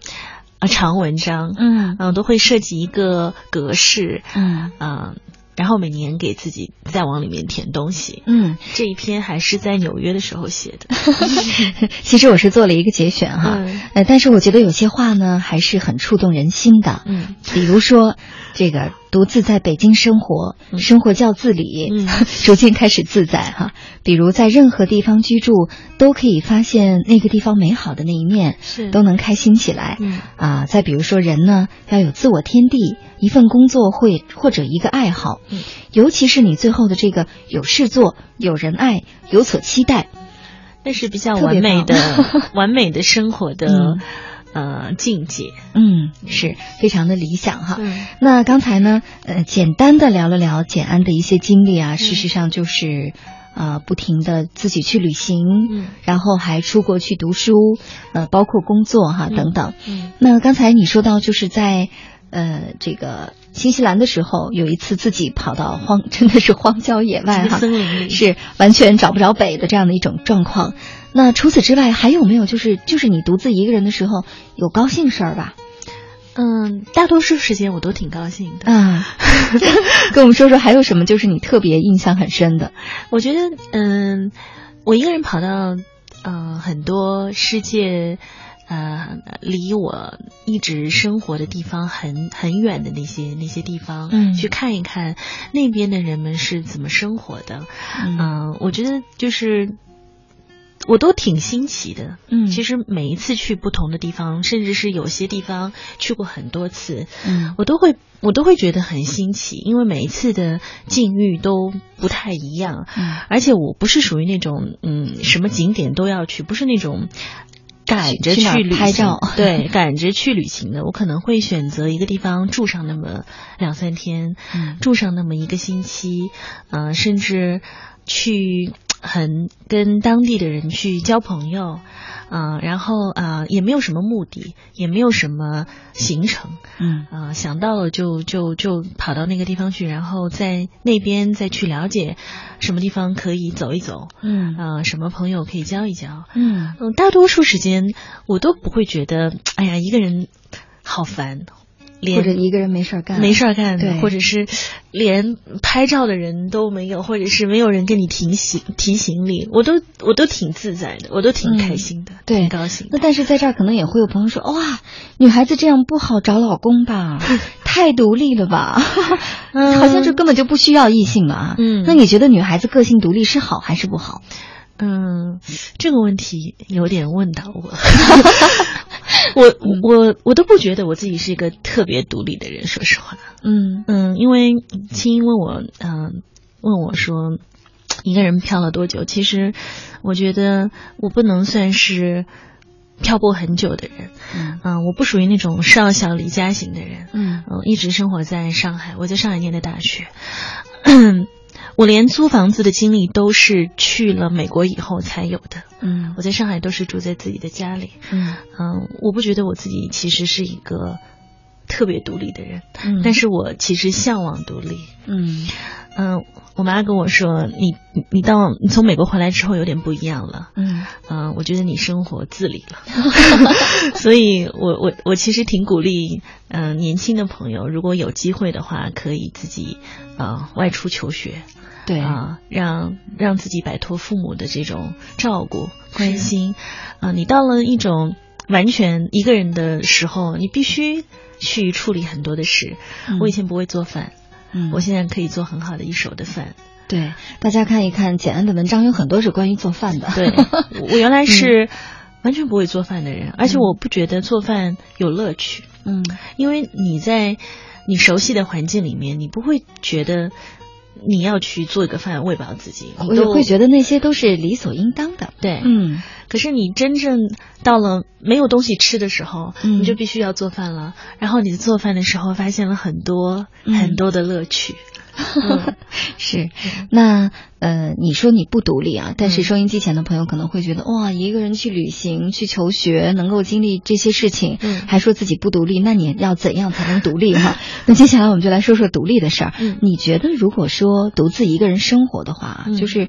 啊长文章，嗯嗯，都会设计一个格式，嗯啊。然后每年给自己再往里面填东西。嗯，这一篇还是在纽约的时候写的。其实我是做了一个节选哈，呃，但是我觉得有些话呢还是很触动人心的。嗯，比如说这个独自在北京生活，生活较自理，逐渐开始自在哈。比如在任何地方居住，都可以发现那个地方美好的那一面，是都能开心起来。嗯啊，再比如说人呢要有自我天地，一份工作会或者一个爱好。嗯，尤其是你最后的这个有事做、有人爱、有所期待，那是比较完美的、完美的生活的呃境界。嗯，是非常的理想哈。嗯，那刚才呢，呃，简单的聊了聊简安的一些经历啊，事实上就是呃，不停的自己去旅行，嗯，然后还出国去读书，呃，包括工作哈等等。嗯，那刚才你说到就是在。呃，这个新西兰的时候，有一次自己跑到荒，真的是荒郊野外哈，森林里是完全找不着北的这样的一种状况。那除此之外，还有没有就是就是你独自一个人的时候有高兴事儿吧？嗯，大多数时间我都挺高兴的啊。跟我们说说还有什么就是你特别印象很深的？我觉得，嗯，我一个人跑到呃很多世界。呃，离我一直生活的地方很很远的那些那些地方，嗯，去看一看那边的人们是怎么生活的，嗯，我觉得就是我都挺新奇的，嗯，其实每一次去不同的地方，甚至是有些地方去过很多次，嗯，我都会我都会觉得很新奇，因为每一次的境遇都不太一样，嗯，而且我不是属于那种嗯什么景点都要去，不是那种。赶着去拍照，对，赶着去旅行的，我可能会选择一个地方住上那么两三天，嗯，住上那么一个星期，呃，甚至去很跟当地的人去交朋友，啊，然后啊，也没有什么目的，也没有什么行程，嗯，啊，想到了就就就跑到那个地方去，然后在那边再去了解什么地方可以走一走，嗯，啊，什么朋友可以交一交，嗯。嗯，大多数时间我都不会觉得，哎呀，一个人好烦，连或者一个人没事儿干，没事儿干，对，或者是连拍照的人都没有，或者是没有人跟你提醒提醒你，我都我都挺自在的，我都挺开心的，对，挺高兴。那但是在这儿可能也会有朋友说，哇，女孩子这样不好找老公吧？太独立了吧？好像就根本就不需要异性了啊。嗯，那你觉得女孩子个性独立是好还是不好？嗯，这个问题有点问到我。我我我都不觉得我自己是一个特别独立的人，说实话。嗯嗯，因为青音问我，嗯，问我说一个人漂了多久？其实我觉得我不能算是漂泊很久的人。嗯，我不属于那种少小离家型的人。嗯嗯，一直生活在上海，我在上海念的大学。我连租房子的经历都是去了美国以后才有的。嗯，我在上海都是住在自己的家里。嗯嗯，我不觉得我自己其实是一个特别独立的人。嗯，但是我其实向往独立。嗯嗯，我妈跟我说，你你你到你从美国回来之后有点不一样了。嗯嗯，我觉得你生活自理了。所以我我我其实挺鼓励嗯、年轻的朋友，如果有机会的话，可以自己啊、外出求学。对啊，让让自己摆脱父母的这种照顾关心，啊，你到了一种完全一个人的时候，你必须去处理很多的事。嗯我以前不会做饭，嗯，我现在可以做很好的一手的饭。对，大家看一看简安的文章，有很多是关于做饭的。对，我原来 是完全不会做饭的人，而且我不觉得做饭有乐趣。嗯，因为你在你熟悉的环境里面，你不会觉得。你要去做一个饭喂饱自己，我就会觉得那些都是理所应当的。对，嗯。可是你真正到了没有东西吃的时候，嗯、你就必须要做饭了。然后你做饭的时候，发现了很多、嗯、很多的乐趣。嗯、是，那呃，你说你不独立啊，但嗯是收音机前的朋友可能会觉得，哇，一个人去旅行、去求学，能够经历这些事情，嗯、还说自己不独立，那你要怎样才能独立哈？那接下来我们就来说说独立的事儿。嗯、你觉得如果说独自一个人生活的话，嗯就是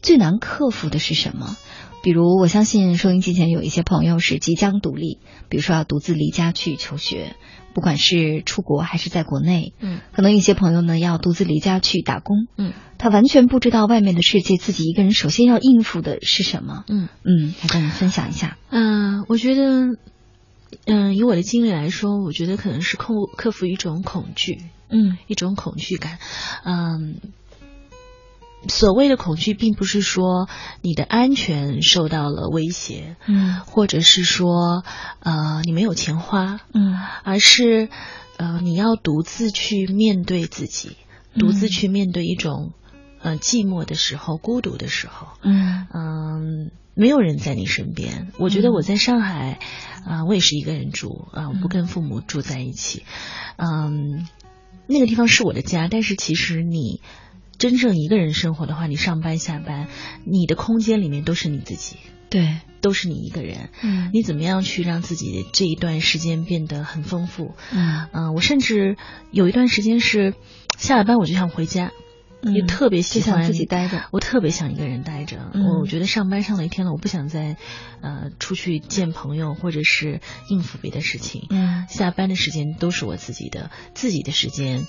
最难克服的是什么？比如，我相信收音机前有一些朋友是即将独立，比如说要独自离家去求学，不管是出国还是在国内，嗯，可能一些朋友呢要独自离家去打工，嗯，他完全不知道外面的世界，自己一个人首先要应付的是什么，嗯嗯，来跟我们分享一下。嗯、呃，我觉得，嗯、呃，以我的经历来说，我觉得可能是克克服一种恐惧，嗯，一种恐惧感，嗯。所谓的恐惧，并不是说你的安全受到了威胁，嗯，或者是说呃你没有钱花，嗯，而是呃你要独自去面对自己，独自去面对一种呃寂寞的时候、孤独的时候，嗯。嗯、呃，没有人在你身边。我觉得我在上海啊、呃，我也是一个人住啊、呃，我不跟父母住在一起，嗯，那个地方是我的家，但是其实你。真正一个人生活的话，你上班下班，你的空间里面都是你自己，对，都是你一个人。嗯，你怎么样去让自己这一段时间变得很丰富？嗯嗯、呃，我甚至有一段时间是下了班我就想回家，嗯、也特别喜欢自己待着。我特别想一个人待着。嗯、我觉得上班上了一天了，我不想再呃出去见朋友或者是应付别的事情。嗯，下班的时间都是我自己的，自己的时间，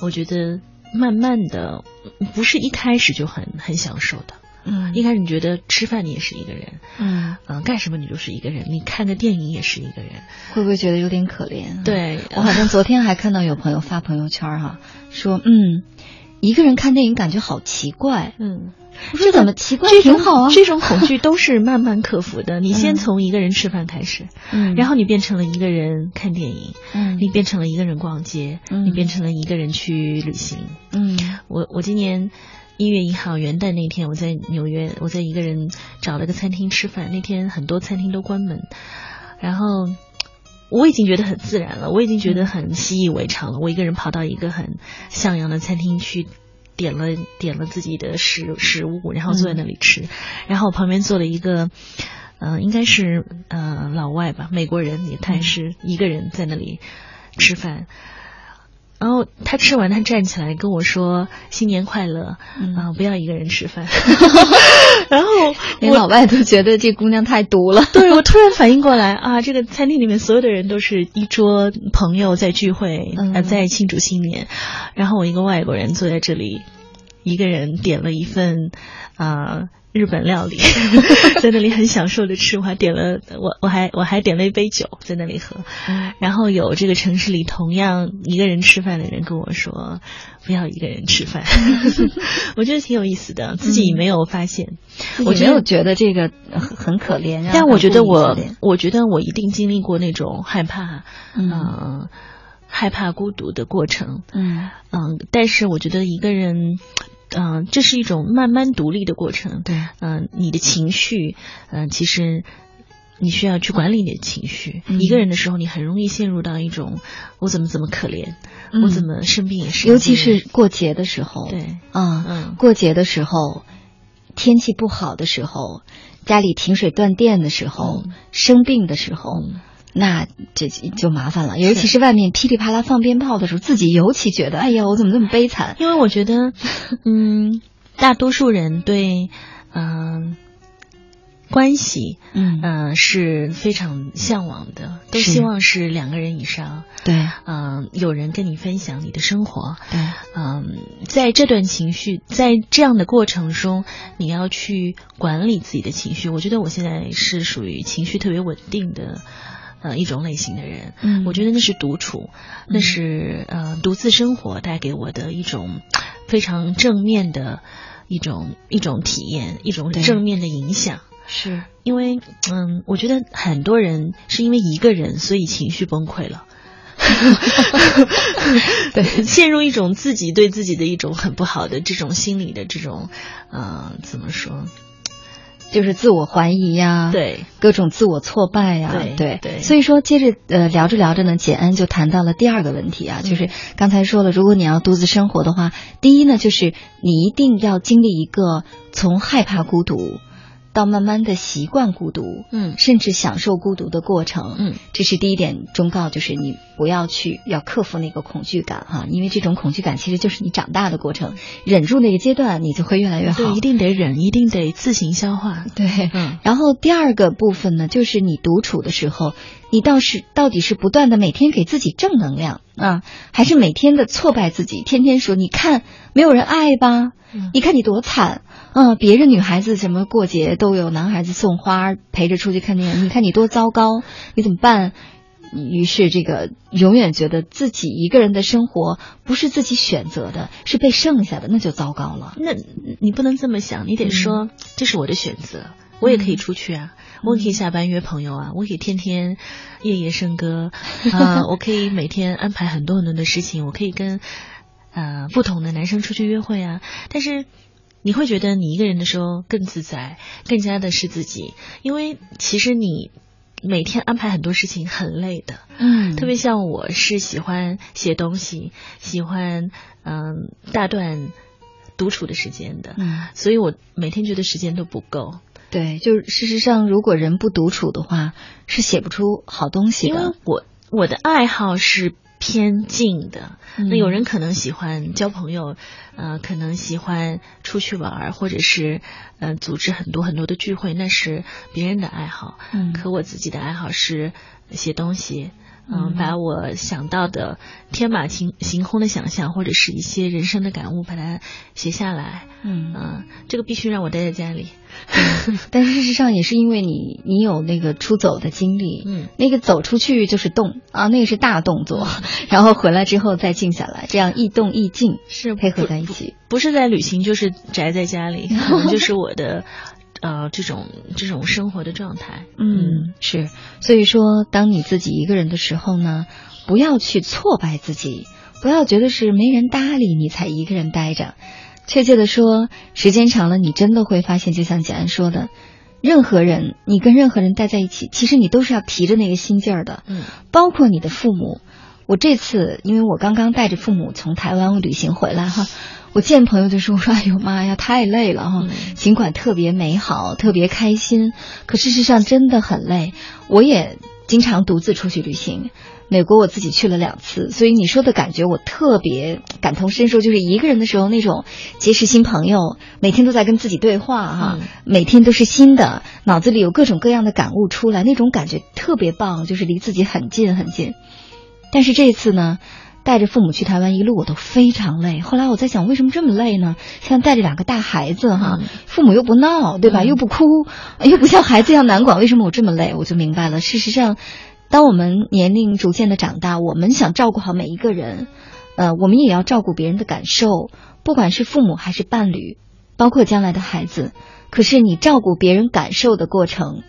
我觉得。慢慢的，不是一开始就很很享受的。嗯，一开始你觉得吃饭你也是一个人，嗯嗯、呃，干什么你就是一个人，你看个电影也是一个人，会不会觉得有点可怜？对我好像昨天还看到有朋友发朋友圈哈、啊，说嗯，一个人看电影感觉好奇怪，嗯。我说怎么奇怪？这挺好啊，这种恐惧都是慢慢克服的。你先从一个人吃饭开始，嗯，然后你变成了一个人看电影，嗯，你变成了一个人逛街，嗯，你变成了一个人去旅行，嗯。我我今年一月一号元旦那天，我在纽约，我在一个人找了个餐厅吃饭。那天很多餐厅都关门，然后我已经觉得很自然了，我已经觉得很习以为常了。我一个人跑到一个很向阳的餐厅去。点了点了自己的食食物，然后坐在那里吃，嗯、然后我旁边坐了一个，嗯、呃，应该是呃老外吧，美国人，也他也是一个人在那里吃饭。然后他吃完，他站起来跟我说：“新年快乐，啊，不要一个人吃饭。”然后连老外都觉得这姑娘太毒了。对我突然反应过来啊，这个餐厅里面所有的人都是一桌朋友在聚会，呃，在庆祝新年，然后我一个外国人坐在这里，一个人点了一份啊。日本料理，在那里很享受的吃，我还点了我我还我还点了一杯酒在那里喝，然后有这个城市里同样一个人吃饭的人跟我说不要一个人吃饭，我觉得挺有意思的，自己没有发现，我没有觉得这个很很可怜，但我觉得我我觉得我一定经历过那种害怕，嗯，害怕孤独的过程，嗯。嗯，但是我觉得一个人。嗯，这是一种慢慢独立的过程。对，嗯，你的情绪，嗯，其实你需要去管理你的情绪。一个人的时候，你很容易陷入到一种我怎么怎么可怜，我怎么生病也是。尤其是过节的时候，对，啊，嗯，过节的时候，天气不好的时候，家里停水断电的时候，生病的时候。那这就麻烦了，尤其是外面噼里啪啦放鞭炮的时候，自己尤其觉得，哎呀，我怎么这么悲惨？因为我觉得，嗯，大多数人对，嗯，关系，嗯嗯，是非常向往的，都希望是两个人以上，对，嗯，有人跟你分享你的生活，对，嗯，在这段情绪，在这样的过程中，你要去管理自己的情绪。我觉得我现在是属于情绪特别稳定的。呃，一种类型的人，嗯，我觉得那是独处，那是呃独自生活带给我的一种非常正面的一种一种体验，一种正面的影响。是因为，嗯，我觉得很多人是因为一个人，所以情绪崩溃了 对，陷入一种自己对自己的一种很不好的这种心理的这种，呃，怎么说？就是自我怀疑呀，对，各种自我挫败呀，对对。所以说，接着呃聊着聊着呢，简恩就谈到了第二个问题啊，就是刚才说了，如果你要独自生活的话，第一呢，就是你一定要经历一个从害怕孤独。到慢慢的习惯孤独，嗯，甚至享受孤独的过程，嗯，这是第一点忠告，就是你不要去要克服那个恐惧感哈，因为这种恐惧感其实就是你长大的过程，忍住那个阶段，你就会越来越好。对，一定得忍，一定得自行消化。对，嗯。然后第二个部分呢，就是你独处的时候，你倒是到底是不断的每天给自己正能量啊，还是每天的挫败自己，天天说你看没有人爱吧？你看你多惨啊！别人女孩子什么过节都有男孩子送花陪着出去看电影，你看你多糟糕，你怎么办？于是这个永远觉得自己一个人的生活不是自己选择的，是被剩下的，那就糟糕了。那你不能这么想，你得说这是我的选择，我也可以出去啊，我可以下班约朋友啊，我可以天天夜夜笙歌啊，我可以每天安排很多很多的事情，我可以跟。呃，不同的男生出去约会啊，但是你会觉得你一个人的时候更自在，更加的是自己，因为其实你每天安排很多事情很累的，嗯，特别像我是喜欢写东西，喜欢嗯大段独处的时间的，嗯，所以我每天觉得时间都不够。对，就是事实上，如果人不独处的话，是写不出好东西的。因为我我的爱好是。偏静的，那有人可能喜欢交朋友，呃，可能喜欢出去玩，或者是呃组织很多很多的聚会，那是别人的爱好。嗯，可我自己的爱好是写东西。嗯，把我想到的天马行行空的想象，或者是一些人生的感悟，把它写下来。嗯嗯，这个必须让我待在家里。但是事实上也是因为你，你有那个出走的经历。嗯，那个走出去就是动啊，那个是大动作，然后回来之后再静下来，这样易动易静是配合在一起。不是在旅行，就是宅在家里，可能就是我的。呃，这种这种生活的状态，嗯，是，所以说，当你自己一个人的时候呢，不要去挫败自己，不要觉得是没人搭理你才一个人待着。确切的说，时间长了，你真的会发现，就像简安说的，任何人，你跟任何人待在一起，其实你都是要提着那个心劲儿的，嗯，包括你的父母。我这次，因为我刚刚带着父母从台湾旅行回来哈。我见朋友就说：“我 说哎呦妈呀，太累了哈！尽管特别美好，特别开心，可事实上真的很累。我也经常独自出去旅行，美国我自己去了两次，所以你说的感觉我特别感同身受，就是一个人的时候那种结识新朋友，每天都在跟自己对话哈，每天都是新的，脑子里有各种各样的感悟出来，那种感觉特别棒，就是离自己很近很近。但是这次呢？带着父母去台湾，一路我都非常累。后来我在想，为什么这么累呢？像带着两个大孩子哈，父母又不闹，对吧？又不哭，又不像孩子一样难管，为什么我这么累？我就明白了。事实上，当我们年龄逐渐的长大，我们想照顾好每一个人，呃，我们也要照顾别人的感受，不管是父母还是伴侣，包括将来的孩子。可是你照顾别人感受的过程，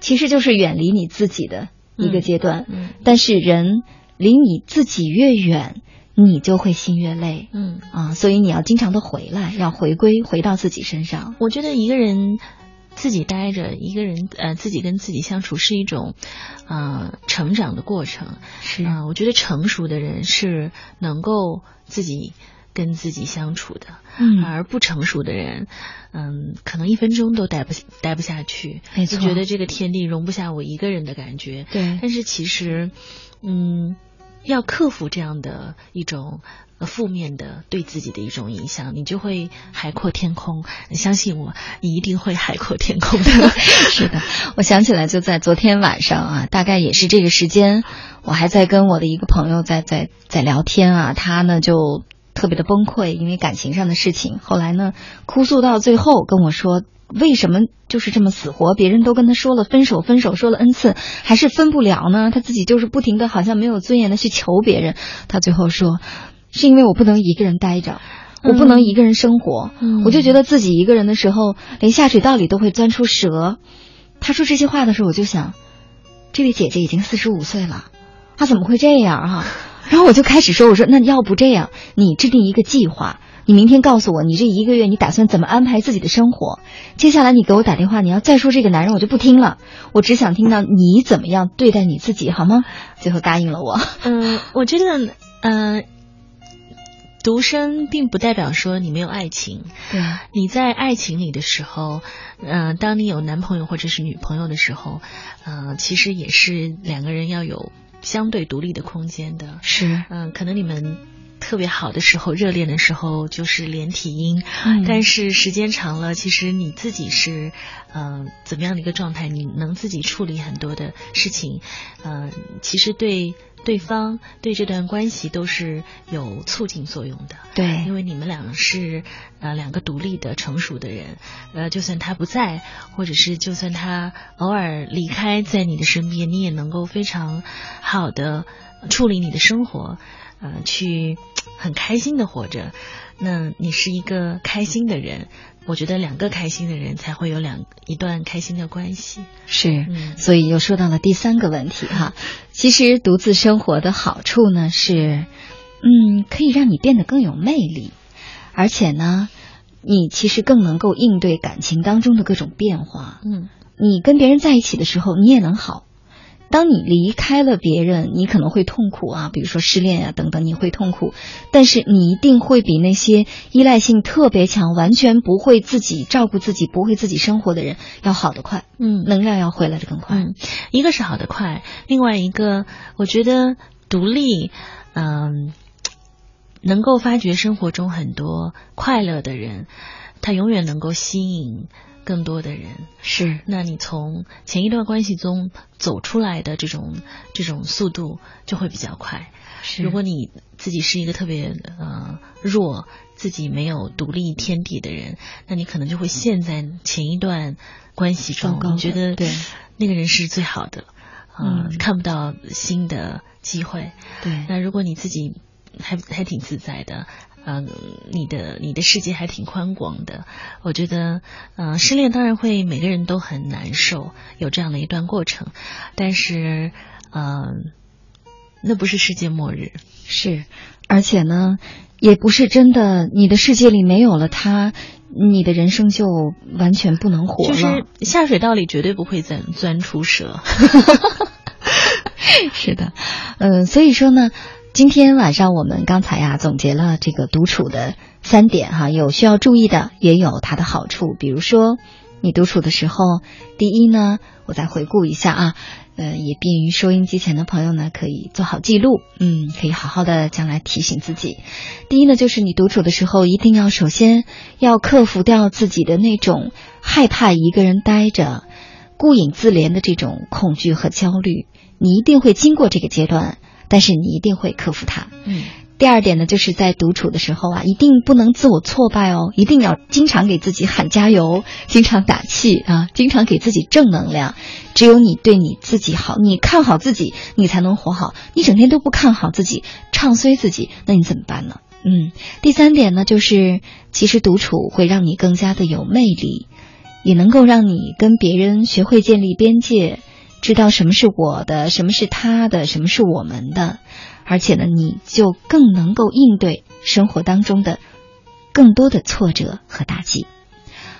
其实就是远离你自己的一个阶段。但是人。离你自己越远，你就会心越累。嗯啊，所以你要经常的回来，要回归，回到自己身上。我觉得一个人自己待着，一个人呃自己跟自己相处是一种呃成长的过程。是啊，我觉得成熟的人是能够自己跟自己相处的。嗯，而不成熟的人，嗯，可能一分钟都待不待不下去。没错，觉得这个天地容不下我一个人的感觉。对，但是其实，嗯。要克服这样的一种负面的对自己的一种影响，你就会海阔天空。相信我，你一定会海阔天空的。是的，我想起来，就在昨天晚上啊，大概也是这个时间，我还在跟我的一个朋友在在在聊天啊，他呢就特别的崩溃，因为感情上的事情。后来呢，哭诉到最后跟我说。为什么就是这么死活？别人都跟他说了分手，分手说了 n 次，还是分不了呢？他自己就是不停的，好像没有尊严的去求别人。他最后说，是因为我不能一个人待着，我不能一个人生活。我就觉得自己一个人的时候，连下水道里都会钻出蛇。他说这些话的时候，我就想，这位姐姐已经四十五岁了，她怎么会这样哈？然后我就开始说，我说那要不这样，你制定一个计划。你明天告诉我，你这一个月你打算怎么安排自己的生活？接下来你给我打电话，你要再说这个男人，我就不听了。我只想听到你怎么样对待你自己，好吗？最后答应了我。嗯，我觉得，嗯，独身并不代表说你没有爱情。对，你在爱情里的时候，嗯，当你有男朋友或者是女朋友的时候，嗯，其实也是两个人要有相对独立的空间的。是，嗯，可能你们。特别好的时候，热恋的时候就是连体婴，但是时间长了，其实你自己是，呃，怎么样的一个状态？你能自己处理很多的事情，呃，其实对对方对这段关系都是有促进作用的。对，因为你们俩是呃两个独立的成熟的人，呃，就算他不在，或者是就算他偶尔离开在你的身边，你也能够非常好的处理你的生活。呃，去很开心的活着，那你是一个开心的人，我觉得两个开心的人才会有两一段开心的关系。是，所以又说到了第三个问题哈。其实独自生活的好处呢是，嗯，可以让你变得更有魅力，而且呢，你其实更能够应对感情当中的各种变化。嗯，你跟别人在一起的时候，你也能好。当你离开了别人，你可能会痛苦啊，比如说失恋啊等等，你会痛苦。但是你一定会比那些依赖性特别强、完全不会自己照顾自己、不会自己生活的人要好得快。嗯，能量要回来的更快。嗯，一个是好得快，另外一个我觉得独立，嗯，能够发掘生活中很多快乐的人，他永远能够吸引。更多的人。是，那你从前一段关系中走出来的这种这种速度就会比较快。是，如果你自己是一个特别呃弱，自己没有独立天地的人，那你可能就会陷在前一段关系中，你觉得对。那个人是最好的，嗯，看不到新的机会。对，那如果你自己还还挺自在的。嗯，你的你的世界还挺宽广的，我觉得，嗯，失恋当然会每个人都很难受，有这样的一段过程，但是，嗯，那不是世界末日，是，而且呢，也不是真的，你的世界里没有了他，你的人生就完全不能活了。就是下水道里绝对不会钻钻出蛇，是的，嗯，所以说呢。今天晚上我们刚才呀总结了这个独处的三点哈，有需要注意的，也有它的好处。比如说，你独处的时候，第一呢，我再回顾一下啊，呃，也便于收音机前的朋友呢可以做好记录，嗯，可以好好的将来提醒自己。第一呢，就是你独处的时候，一定要首先要克服掉自己的那种害怕一个人待着、孤影自怜的这种恐惧和焦虑。你一定会经过这个阶段，但是你一定会克服它。嗯。第二点呢，就是在独处的时候啊，一定不能自我挫败哦，一定要经常给自己喊加油，经常打气啊，经常给自己正能量。只有你对你自己好，你看好自己，你才能活好。你整天都不看好自己，唱衰自己，那你怎么办呢？嗯，第三点呢，就是其实独处会让你更加的有魅力，也能够让你跟别人学会建立边界，知道什么是我的，什么是他的，什么是我们的。而且呢，你就更能够应对生活当中的更多的挫折和打击。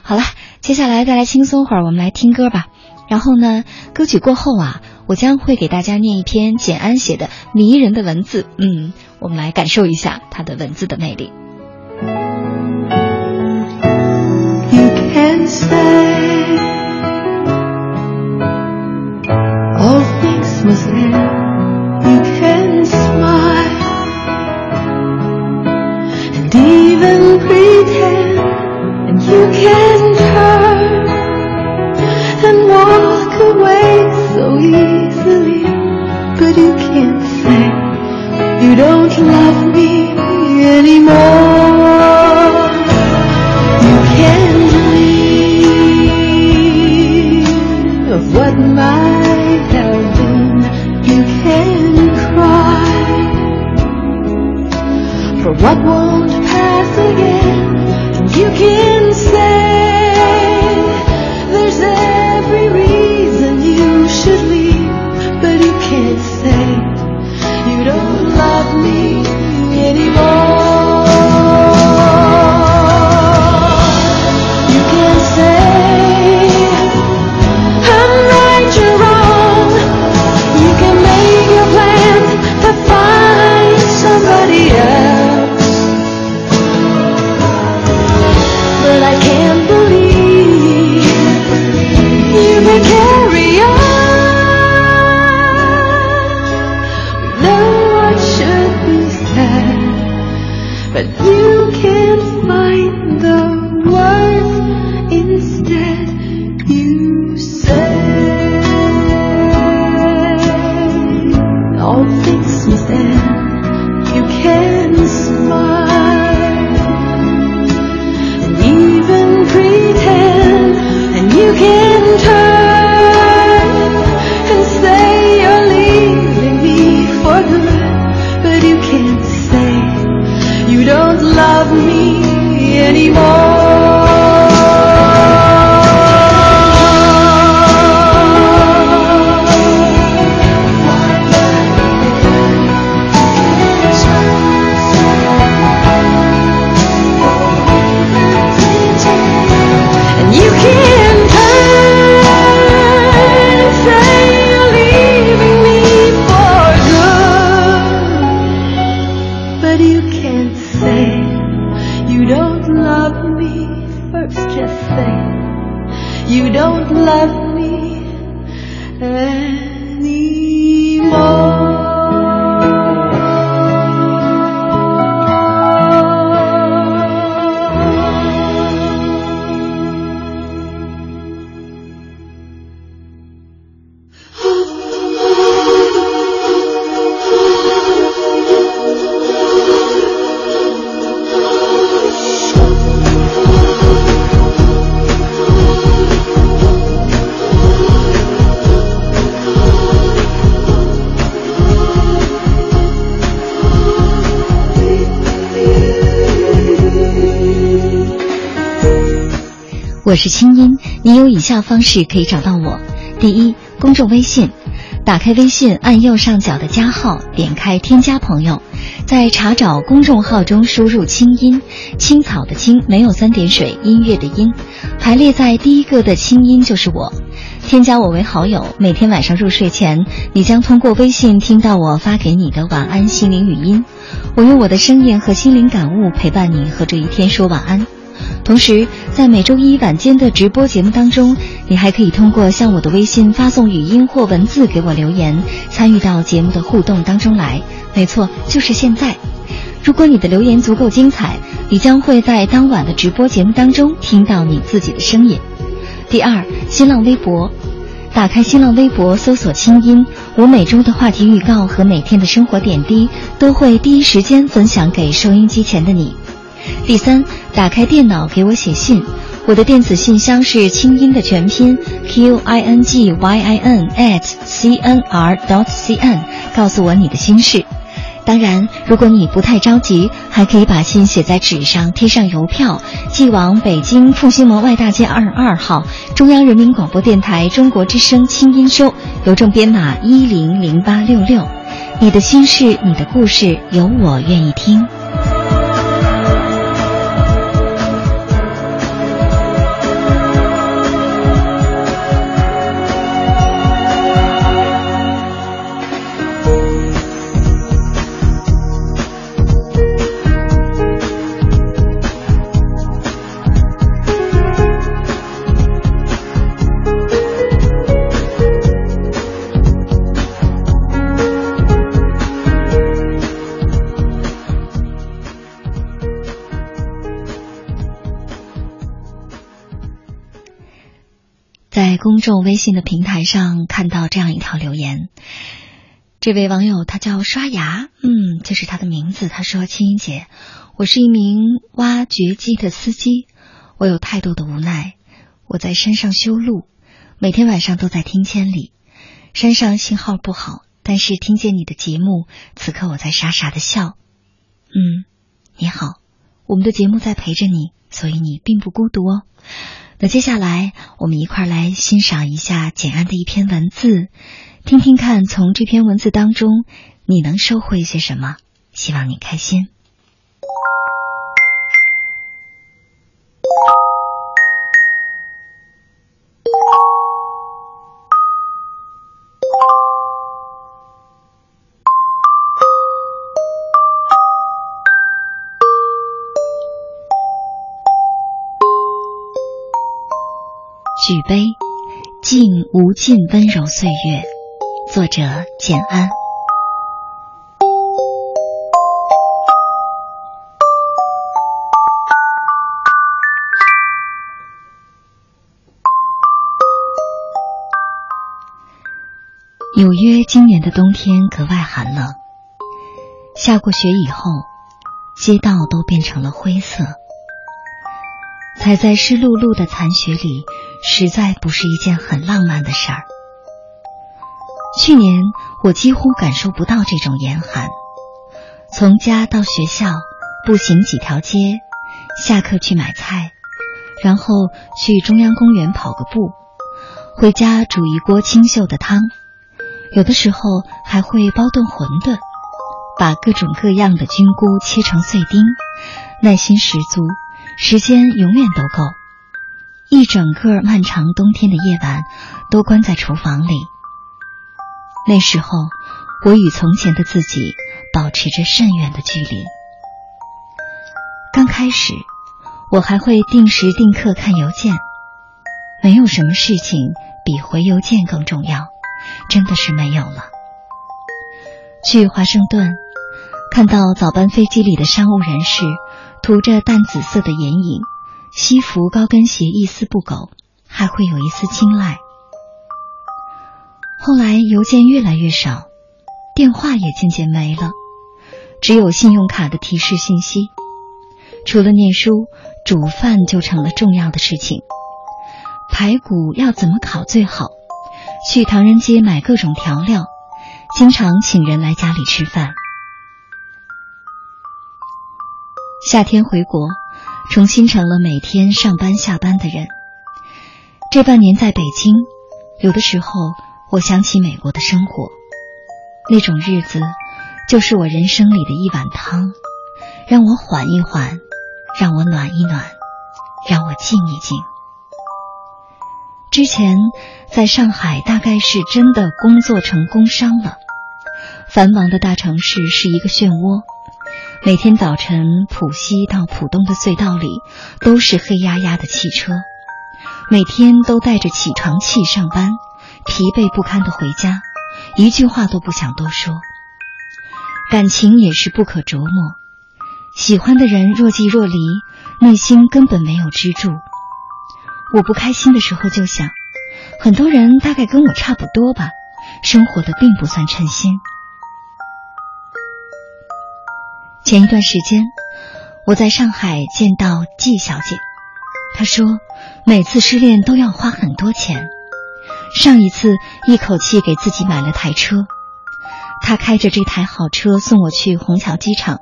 好了，接下来再来轻松会儿，我们来听歌吧。然后呢，歌曲过后啊，我将会给大家念一篇简安写的迷人的文字。嗯，我们来感受一下他的文字的魅力。You can turn and even pretend and you can hurt and walk away so easily, but you can't say you don't love me anymore. You can dream of what might for what won't pass again. You can 我是清音，你有以下方式可以找到我：第一，公众微信，打开微信，按右上角的加号，点开添加朋友，在查找公众号中输入“清音”，青草的青，没有三点水，音乐的音，排列在第一个的清音就是我，添加我为好友，每天晚上入睡前，你将通过微信听到我发给你的晚安心灵语音，我用我的声音和心灵感悟陪伴你和这一天说晚安。同时，在每周一晚间的直播节目当中，你还可以通过向我的微信发送语音或文字给我留言，参与到节目的互动当中来。没错，就是现在。如果你的留言足够精彩，你将会在当晚的直播节目当中听到你自己的声音。第二，新浪微博，打开新浪微博搜索“清音”，我每周的话题预告和每天的生活点滴都会第一时间分享给收音机前的你。第三，打开电脑给我写信，我的电子信箱是清音的全拼 q i n g y i n at c n r dot c n，告诉我你的心事。当然，如果你不太着急，还可以把信写在纸上，贴上邮票，寄往北京复兴门外大街二十二号中央人民广播电台中国之声清音收，邮政编码一零零八六六。你的心事，你的故事，有我愿意听。公众微信的平台上看到这样一条留言，这位网友他叫刷牙，嗯，这是他的名字。他说：“青音姐，我是一名挖掘机的司机，我有太多的无奈。我在山上修路，每天晚上都在听千里。山上信号不好，但是听见你的节目，此刻我在傻傻的笑。嗯，你好，我们的节目在陪着你，所以你并不孤独哦。”那接下来，我们一块来欣赏一下简安的一篇文字，听听看，从这篇文字当中你能收获一些什么？希望你开心。举杯，敬无尽温柔岁月。作者：简安。纽约今年的冬天格外寒冷，下过雪以后，街道都变成了灰色，踩在湿漉漉的残雪里。实在不是一件很浪漫的事儿。去年我几乎感受不到这种严寒，从家到学校步行几条街，下课去买菜，然后去中央公园跑个步，回家煮一锅清秀的汤，有的时候还会包顿馄饨，把各种各样的菌菇切成碎丁，耐心十足，时间永远都够。一整个漫长冬天的夜晚，都关在厨房里。那时候，我与从前的自己保持着甚远的距离。刚开始，我还会定时定刻看邮件，没有什么事情比回邮件更重要，真的是没有了。去华盛顿，看到早班飞机里的商务人士涂着淡紫色的眼影。西服、高跟鞋一丝不苟，还会有一丝青睐。后来邮件越来越少，电话也渐渐没了，只有信用卡的提示信息。除了念书，煮饭就成了重要的事情。排骨要怎么烤最好？去唐人街买各种调料，经常请人来家里吃饭。夏天回国。重新成了每天上班下班的人。这半年在北京，有的时候我想起美国的生活，那种日子就是我人生里的一碗汤，让我缓一缓，让我暖一暖，让我静一静。之前在上海，大概是真的工作成工伤了。繁忙的大城市是一个漩涡，每天早晨浦西到浦东的隧道里都是黑压压的汽车，每天都带着起床气上班，疲惫不堪的回家，一句话都不想多说。感情也是不可琢磨，喜欢的人若即若离，内心根本没有支柱。我不开心的时候就想，很多人大概跟我差不多吧，生活的并不算称心。前一段时间，我在上海见到季小姐，她说每次失恋都要花很多钱，上一次一口气给自己买了台车，她开着这台好车送我去虹桥机场，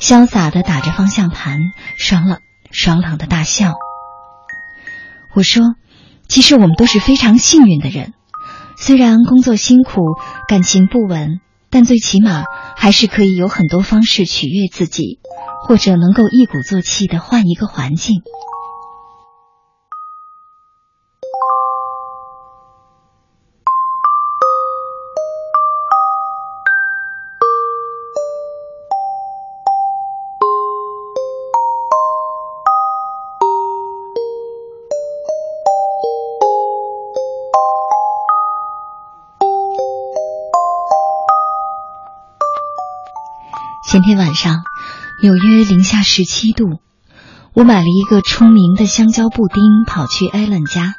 潇洒的打着方向盘，爽朗爽朗的大笑。我说，其实我们都是非常幸运的人，虽然工作辛苦，感情不稳，但最起码还是可以有很多方式取悦自己，或者能够一鼓作气的换一个环境。前天晚上，纽约零下十七度，我买了一个出名的香蕉布丁，跑去艾伦家。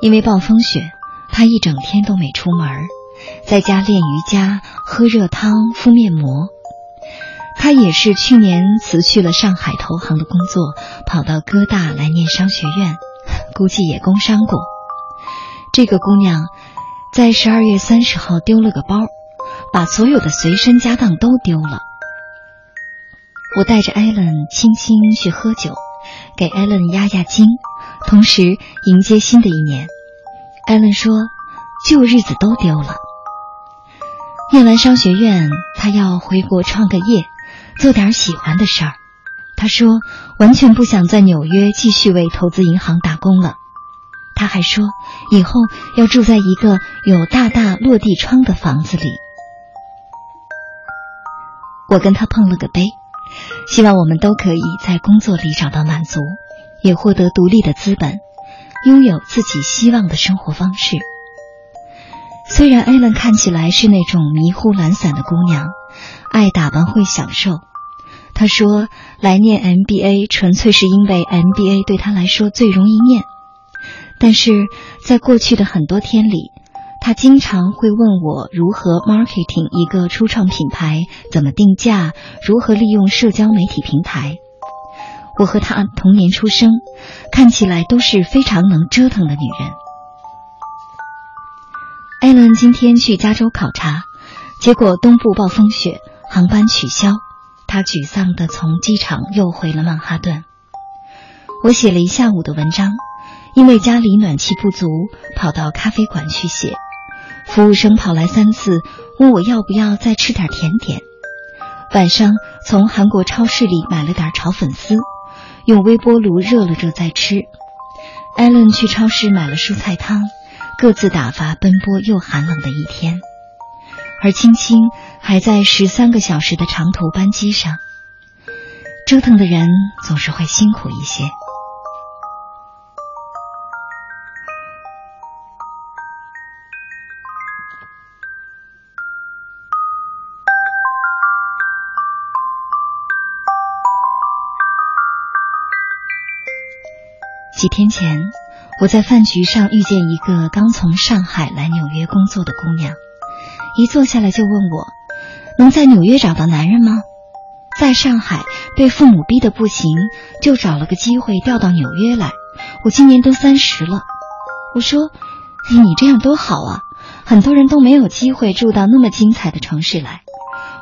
因为暴风雪，他一整天都没出门，在家练瑜伽、喝热汤、敷面膜。他也是去年辞去了上海投行的工作，跑到哥大来念商学院，估计也工伤过。这个姑娘在十二月三十号丢了个包，把所有的随身家当都丢了。我带着艾伦轻轻去喝酒，给艾伦压压惊，同时迎接新的一年。艾伦说：“旧日子都丢了。”念完商学院，他要回国创个业，做点喜欢的事儿。他说：“完全不想在纽约继续为投资银行打工了。”他还说：“以后要住在一个有大大落地窗的房子里。”我跟他碰了个杯。希望我们都可以在工作里找到满足，也获得独立的资本，拥有自己希望的生活方式。虽然艾伦看起来是那种迷糊懒散的姑娘，爱打扮会享受。她说来念 MBA 纯粹是因为 MBA 对她来说最容易念，但是在过去的很多天里。他经常会问我如何 marketing 一个初创品牌，怎么定价，如何利用社交媒体平台。我和他同年出生，看起来都是非常能折腾的女人。艾伦今天去加州考察，结果东部暴风雪，航班取消，他沮丧地从机场又回了曼哈顿。我写了一下午的文章，因为家里暖气不足，跑到咖啡馆去写。服务生跑来三次，问我要不要再吃点甜点。晚上从韩国超市里买了点炒粉丝，用微波炉热了热再吃。艾伦去超市买了蔬菜汤，各自打发奔波又寒冷的一天。而青青还在十三个小时的长途班机上，折腾的人总是会辛苦一些。几天前，我在饭局上遇见一个刚从上海来纽约工作的姑娘，一坐下来就问我：“能在纽约找到男人吗？”在上海被父母逼得不行，就找了个机会调到纽约来。我今年都三十了，我说：“你这样多好啊！很多人都没有机会住到那么精彩的城市来。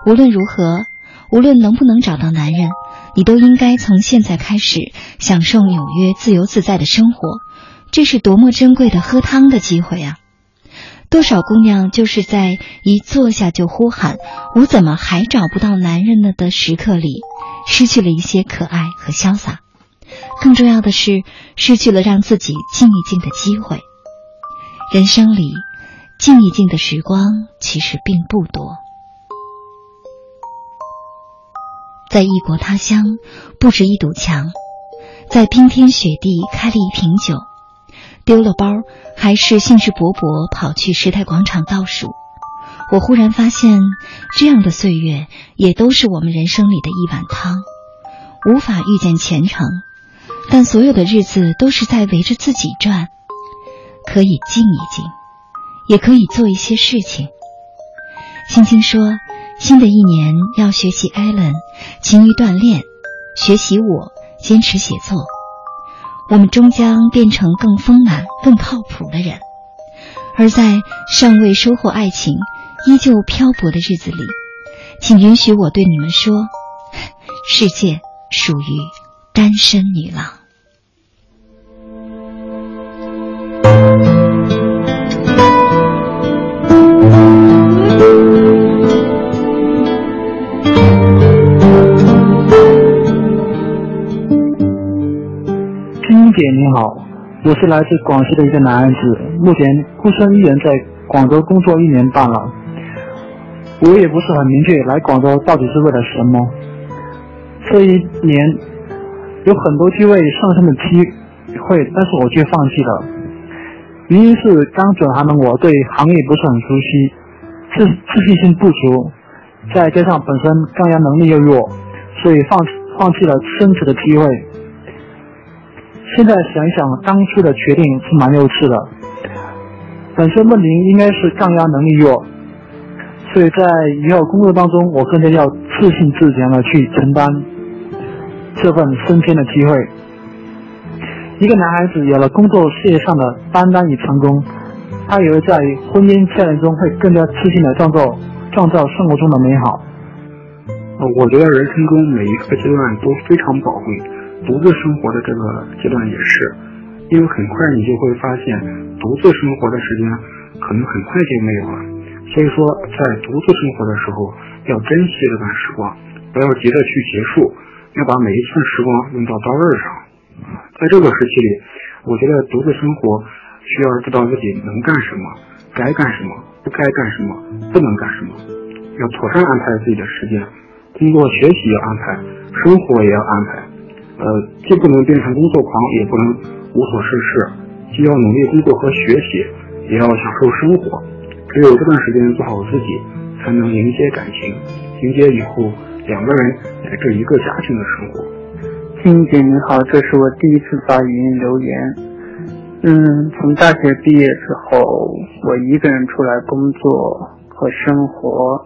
无论如何，无论能不能找到男人。”你都应该从现在开始享受纽约自由自在的生活，这是多么珍贵的喝汤的机会啊！多少姑娘就是在一坐下就呼喊“我怎么还找不到男人呢”的时刻里，失去了一些可爱和潇洒，更重要的是失去了让自己静一静的机会。人生里，静一静的时光其实并不多。在异国他乡布置一堵墙，在冰天雪地开了一瓶酒，丢了包还是兴致勃勃跑去时代广场倒数。我忽然发现，这样的岁月也都是我们人生里的一碗汤，无法预见前程，但所有的日子都是在围着自己转，可以静一静，也可以做一些事情。青青说。新的一年要学习艾伦，勤于锻炼，学习我，坚持写作。我们终将变成更丰满、更靠谱的人。而在尚未收获爱情、依旧漂泊的日子里，请允许我对你们说：世界属于单身女郎。姐你好，我是来自广西的一个男孩子，目前孤身一人在广州工作一年半了。我也不是很明确来广州到底是为了什么。这一年有很多机会上升的机会，但是我却放弃了。原因是刚转行的我对行业不是很熟悉，自自信心不足，再加上本身抗压能力又弱，所以放放弃了升职的机会。现在想一想，当初的决定是蛮幼稚的。本身问题应该是抗压能力弱，所以在以后工作当中，我更加要自信自强的去承担这份升迁的机会。一个男孩子有了工作事业上的担当与成功，他也会在婚姻家庭中会更加自信的创造创造生活中的美好。我觉得人生中每一个阶段都非常宝贵。独自生活的这个阶段也是，因为很快你就会发现，独自生活的时间可能很快就没有了。所以说，在独自生活的时候，要珍惜这段时光，不要急着去结束，要把每一寸时光用到刀刃上。在这个时期里，我觉得独自生活需要知道自己能干什么，该干什么，不该干什么，不能干什么，要妥善安排自己的时间，工作学习要安排，生活也要安排。呃，既不能变成工作狂，也不能无所事事，既要努力工作和学习，也要享受生活。只有这段时间做好自己，才能迎接感情，迎接以后两个人乃至一个家庭的生活。青姐你好，这是我第一次发语音留言。嗯，从大学毕业之后，我一个人出来工作和生活，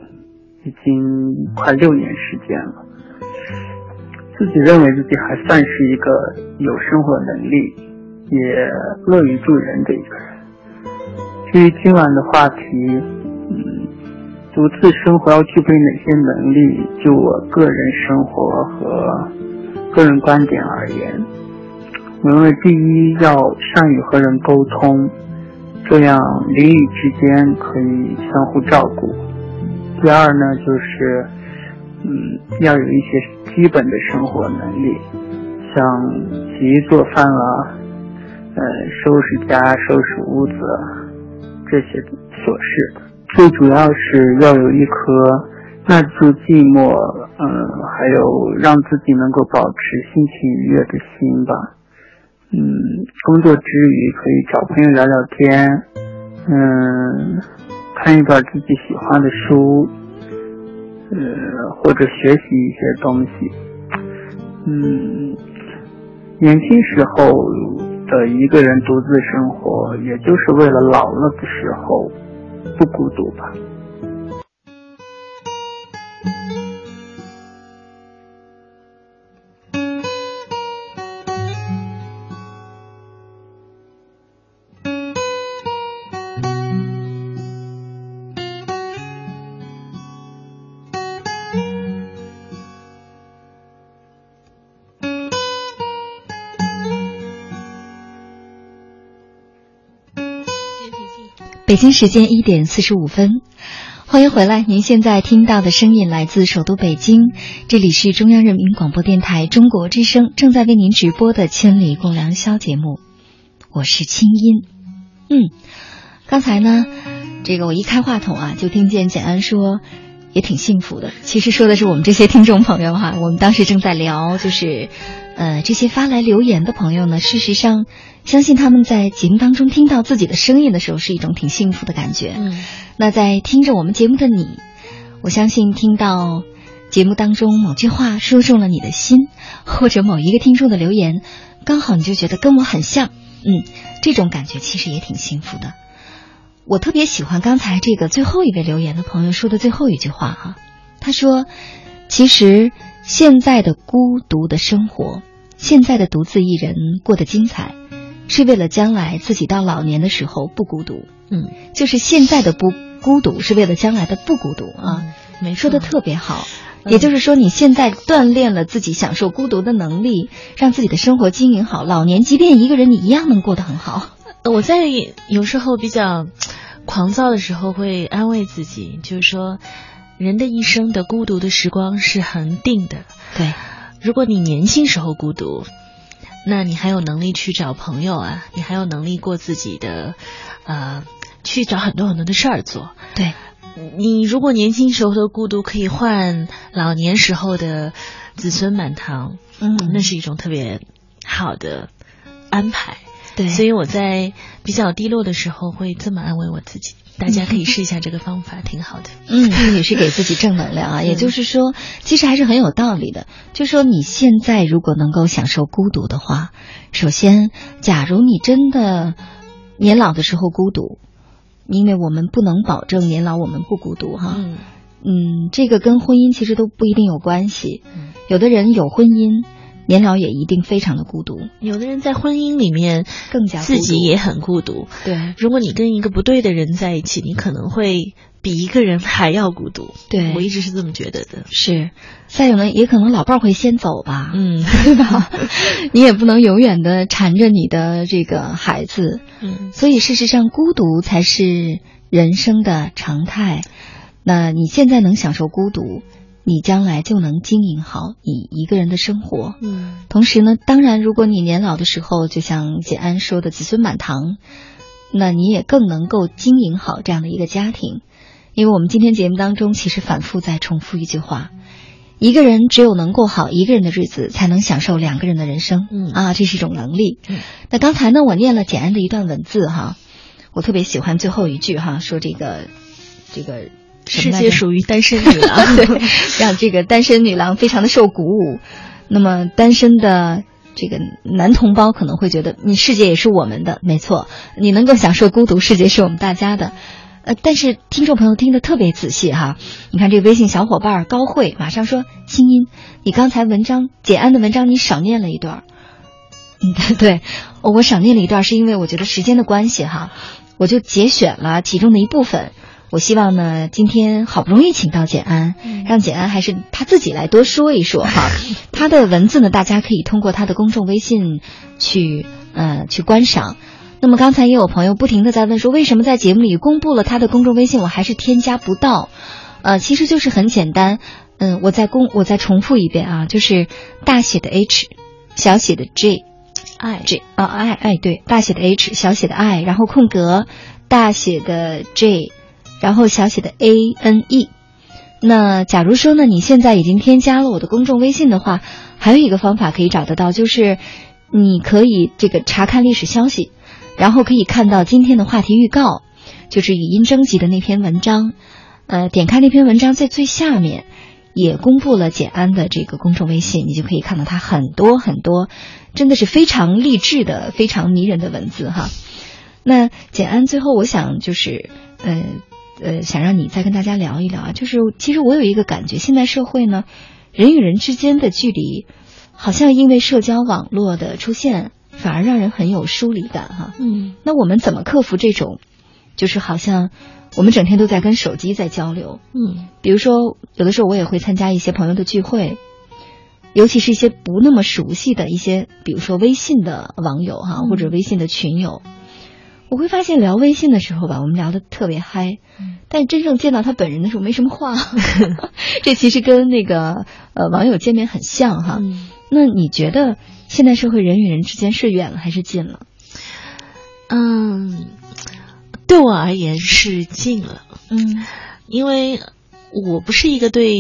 已经快六年时间了。自己认为自己还算是一个有生活能力，也乐于助人的一个人。至于今晚的话题，嗯，独自生活要具备哪些能力？就我个人生活和个人观点而言，我认为第一要善于和人沟通，这样邻里之间可以相互照顾。第二呢，就是。嗯，要有一些基本的生活能力，像洗衣做饭啊，呃，收拾家、收拾屋子这些琐事。最主要是要有一颗耐住寂寞，嗯，还有让自己能够保持心情愉悦的心吧。嗯，工作之余可以找朋友聊聊天，嗯，看一本自己喜欢的书。呃，或者学习一些东西，嗯，年轻时候的一个人独自生活，也就是为了老了的时候不孤独吧。北京时间一点四十五分，欢迎回来。您现在听到的声音来自首都北京，这里是中央人民广播电台中国之声正在为您直播的《千里共良宵》节目，我是清音。嗯，刚才呢，这个我一开话筒啊，就听见简安说，也挺幸福的。其实说的是我们这些听众朋友哈，我们当时正在聊，就是呃这些发来留言的朋友呢，事实上相信他们在节目当中听到自己的声音的时候，是一种挺幸福的感觉。嗯，那在听着我们节目的你，我相信听到节目当中某句话说中了你的心，或者某一个听众的留言，刚好你就觉得跟我很像，嗯，这种感觉其实也挺幸福的。我特别喜欢刚才这个最后一位留言的朋友说的最后一句话哈，他说：“其实现在的孤独的生活，现在的独自一人过得精彩，是为了将来自己到老年的时候不孤独。”嗯，就是现在的不孤独，是为了将来的不孤独啊。没说的特别好，也就是说你现在锻炼了自己享受孤独的能力，让自己的生活经营好，老年即便一个人，你一样能过得很好。我在有时候比较狂躁的时候，会安慰自己，就是说，人的一生的孤独的时光是恒定的。对，如果你年轻时候孤独，那你还有能力去找朋友啊，你还有能力过自己的，呃，去找很多很多的事儿做。对，你如果年轻时候的孤独可以换老年时候的子孙满堂，嗯，那是一种特别好的安排。对，所以我在比较低落的时候会这么安慰我自己。大家可以试一下这个方法，挺好的。嗯，也是给自己正能量啊。也就是说，其实还是很有道理的。就说你现在如果能够享受孤独的话，首先，假如你真的年老的时候孤独，因为我们不能保证年老我们不孤独哈。嗯嗯，这个跟婚姻其实都不一定有关系。有的人有婚姻。年老也一定非常的孤独，有的人在婚姻里面更加自己也很孤独。对，如果你跟一个不对的人在一起，你可能会比一个人还要孤独。对我一直是这么觉得的。是，再有呢，也可能老伴儿会先走吧，嗯，对吧？你也不能永远的缠着你的这个孩子，嗯，所以事实上，孤独才是人生的常态。那你现在能享受孤独？你将来就能经营好你一个人的生活。嗯，同时呢，当然，如果你年老的时候，就像简安说的，子孙满堂，那你也更能够经营好这样的一个家庭。因为我们今天节目当中其实反复在重复一句话：一个人只有能过好一个人的日子，才能享受两个人的人生。嗯啊，这是一种能力。嗯，那刚才呢，我念了简安的一段文字哈，我特别喜欢最后一句哈，说这个这个。世界属于单身女郎，对，让这个单身女郎非常的受鼓舞。那么单身的这个男同胞可能会觉得，你世界也是我们的，没错，你能够享受孤独，世界是我们大家的。呃，但是听众朋友听得特别仔细哈，你看这个微信小伙伴高慧马上说：“清音，你刚才文章简安的文章你少念了一段。”嗯，对，我少念了一段，是因为我觉得时间的关系哈，我就节选了其中的一部分。我希望呢，今天好不容易请到简安，让简安还是他自己来多说一说哈。他的文字呢，大家可以通过他的公众微信去呃去观赏。那么刚才也有朋友不停的在问说，为什么在节目里公布了他的公众微信，我还是添加不到？呃，其实就是很简单，嗯，我再公我再重复一遍啊，就是大写的 H，小写的 J，I J 啊 I I 对，大写的 H，小写的 I，然后空格，大写的 J。然后小写的 A N E，那假如说呢，你现在已经添加了我的公众微信的话，还有一个方法可以找得到，就是你可以这个查看历史消息，然后可以看到今天的话题预告，就是语音征集的那篇文章，呃，点开那篇文章在最下面也公布了简安的这个公众微信，你就可以看到他很多很多，真的是非常励志的、非常迷人的文字哈。那简安最后我想就是呃。呃，想让你再跟大家聊一聊啊，就是其实我有一个感觉，现在社会呢，人与人之间的距离，好像因为社交网络的出现，反而让人很有疏离感哈。嗯，那我们怎么克服这种，就是好像我们整天都在跟手机在交流？嗯，比如说有的时候我也会参加一些朋友的聚会，尤其是一些不那么熟悉的一些，比如说微信的网友哈，或者微信的群友。我会发现聊微信的时候吧，我们聊的特别嗨，但真正见到他本人的时候没什么话。这其实跟那个呃网友见面很像哈。那你觉得现代社会人与人之间是远了还是近了？嗯，对我而言是近了。嗯，因为我不是一个对，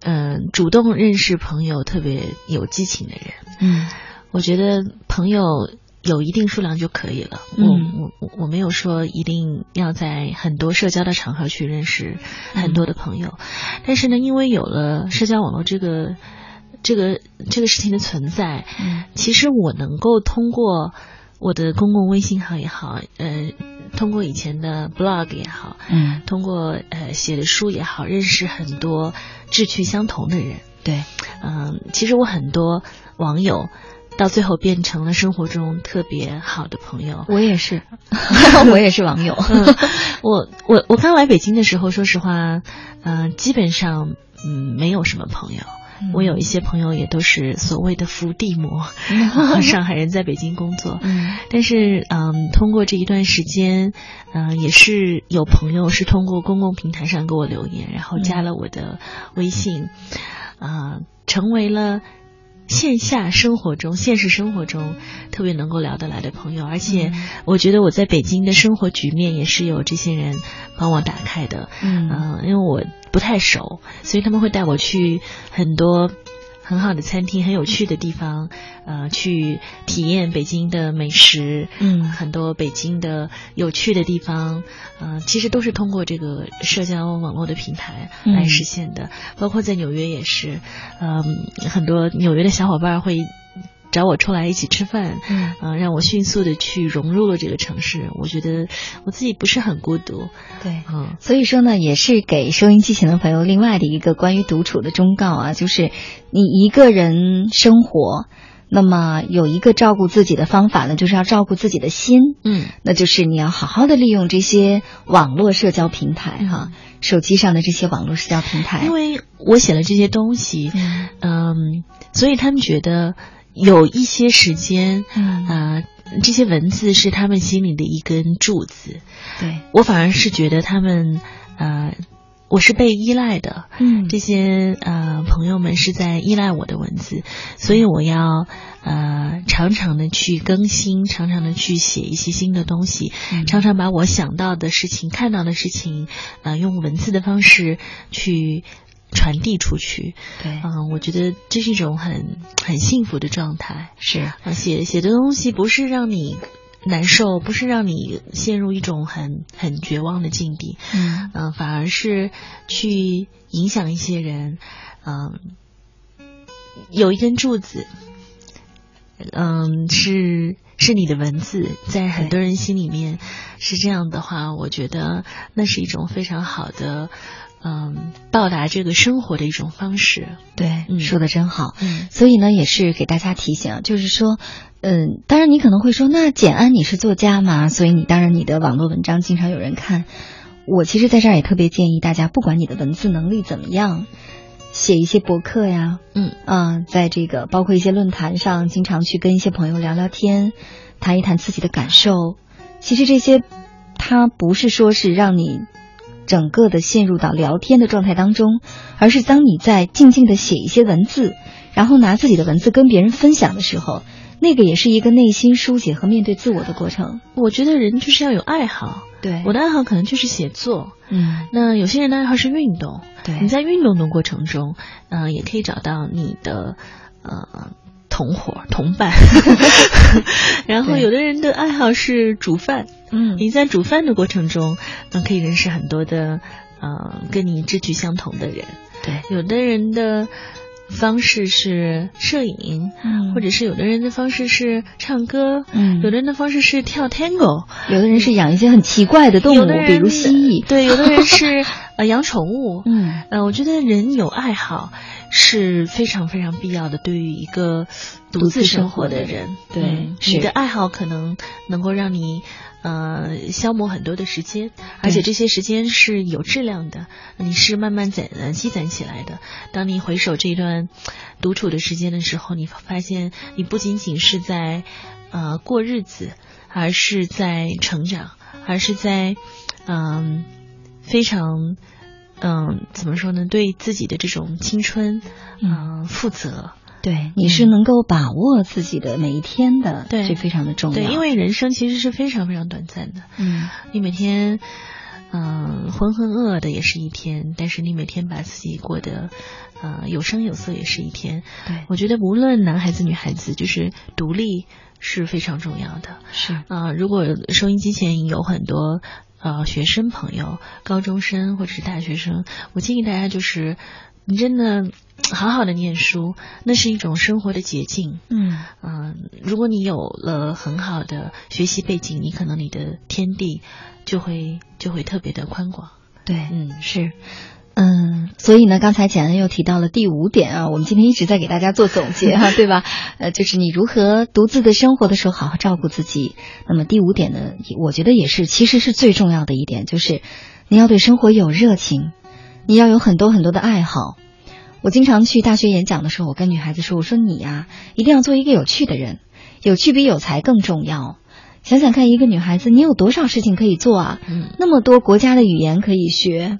嗯，主动认识朋友特别有激情的人。嗯，我觉得朋友有一定数量就可以了。嗯。我我我没有说一定要在很多社交的场合去认识很多的朋友，但是呢，因为有了社交网络这个这个这个事情的存在，嗯。其实我能够通过我的公共微信号也好，呃，通过以前的 blog 也好，嗯。通过呃写的书也好，认识很多志趣相同的人。对，嗯，其实我很多网友到最后变成了生活中特别好的朋友。我也是，我也是网友。嗯，我我我刚来北京的时候，说实话，嗯、基本上嗯没有什么朋友。我有一些朋友也都是所谓的伏地魔，上海人在北京工作。嗯但是，嗯，通过这一段时间，嗯、也是有朋友是通过公共平台上给我留言，然后加了我的微信，啊、成为了线下生活中、现实生活中特别能够聊得来的朋友。而且，我觉得我在北京的生活局面也是有这些人帮我打开的。嗯嗯、因为我不太熟，所以他们会带我去很多很好的餐厅、很有趣的地方，呃，去体验北京的美食，嗯很多北京的有趣的地方，呃，其实都是通过这个社交网络的平台来嗯实现的。包括在纽约也是，嗯、很多纽约的小伙伴会。找我出来一起吃饭，嗯。呃，让我迅速的去融入了这个城市。我觉得我自己不是很孤独，对，嗯，所以说呢，也是给收音机前的朋友另外的一个关于独处的忠告啊，就是你一个人生活，那么有一个照顾自己的方法呢，就是要照顾自己的心，嗯，那就是你要好好的利用这些网络社交平台哈、手机上的这些网络社交平台，因为我写了这些东西，嗯，所以他们觉得有一些时间，嗯。呃，这些文字是他们心里的一根柱子。对。我反而是觉得他们，呃，我是被依赖的，嗯。这些呃朋友们是在依赖我的文字，所以我要呃常常的去更新，常常的去写一些新的东西，嗯。常常把我想到的事情、看到的事情，呃，用文字的方式去传递出去。对嗯、我觉得这是一种很很幸福的状态。是啊，写写的东西不是让你难受，不是让你陷入一种很很绝望的境地，嗯嗯、反而是去影响一些人，嗯、有一根柱子，嗯，是是你的文字，在很多人心里面是这样的话，我觉得那是一种非常好的，嗯，报答这个生活的一种方式。对，嗯说的真好。嗯所以呢，也是给大家提醒，就是说，嗯，当然你可能会说，那简安你是作家嘛，所以你当然你的网络文章经常有人看。我其实在这儿也特别建议大家，不管你的文字能力怎么样，写一些博客呀，嗯啊、在这个包括一些论坛上，经常去跟一些朋友聊聊天，谈一谈自己的感受。其实这些，它不是说是让你整个的陷入到聊天的状态当中，而是当你在静静的写一些文字，然后拿自己的文字跟别人分享的时候，那个也是一个内心疏解和面对自我的过程。我觉得人就是要有爱好。对。我的爱好可能就是写作，嗯，那有些人的爱好是运动，对。你在运动的过程中，嗯、也可以找到你的呃同伙 同伴，然后有的人的爱好是煮饭，嗯。你在煮饭的过程中，嗯、可以认识很多的呃跟你志趣相同的人，对，有的人的。方式是摄影，嗯。或者是有的人的方式是唱歌，嗯。有的人的方式是跳 tango，有的人是养一些很奇怪的动物，比如蜥蜴。对，有的人是 呃养宠物。嗯，呃，我觉得人有爱好是非常非常必要的，对于一个独独自自生生活的人。对嗯你的爱好可能能够让你呃消磨很多的时间，而且这些时间是有质量的，你是慢慢攒呃积攒起来的。当你回首这一段独处的时间的时候，你发现你不仅仅是在呃过日子，而是在成长，而是在嗯、非常嗯、怎么说呢？对自己的这种青春嗯、负责。对，你是能够把握自己的每一天的，对这非常的重要。对，因为人生其实是非常非常短暂的。嗯，你每天，嗯，浑浑噩噩的也是一天，但是你每天把自己过得，呃，有声有色也是一天。对，我觉得无论男孩子女孩子，就是独立是非常重要的。是啊，如果收音机前有很多呃学生朋友、高中生或者是大学生，我建议大家就是你真的好好的念书，那是一种生活的捷径。嗯嗯，如果你有了很好的学习背景，你可能你的天地。就会就会特别的宽广，对，嗯是，嗯，所以呢，刚才简恩又提到了第五点啊，我们今天一直在给大家做总结哈，对吧？呃，就是你如何独自的生活的时候好好照顾自己。那么第五点呢，我觉得也是其实是最重要的一点，就是你要对生活有热情，你要有很多很多的爱好。我经常去大学演讲的时候，我跟女孩子说，我说你呀，一定要做一个有趣的人，有趣比有才更重要。想想看，一个女孩子，你有多少事情可以做啊？嗯，那么多国家的语言可以学，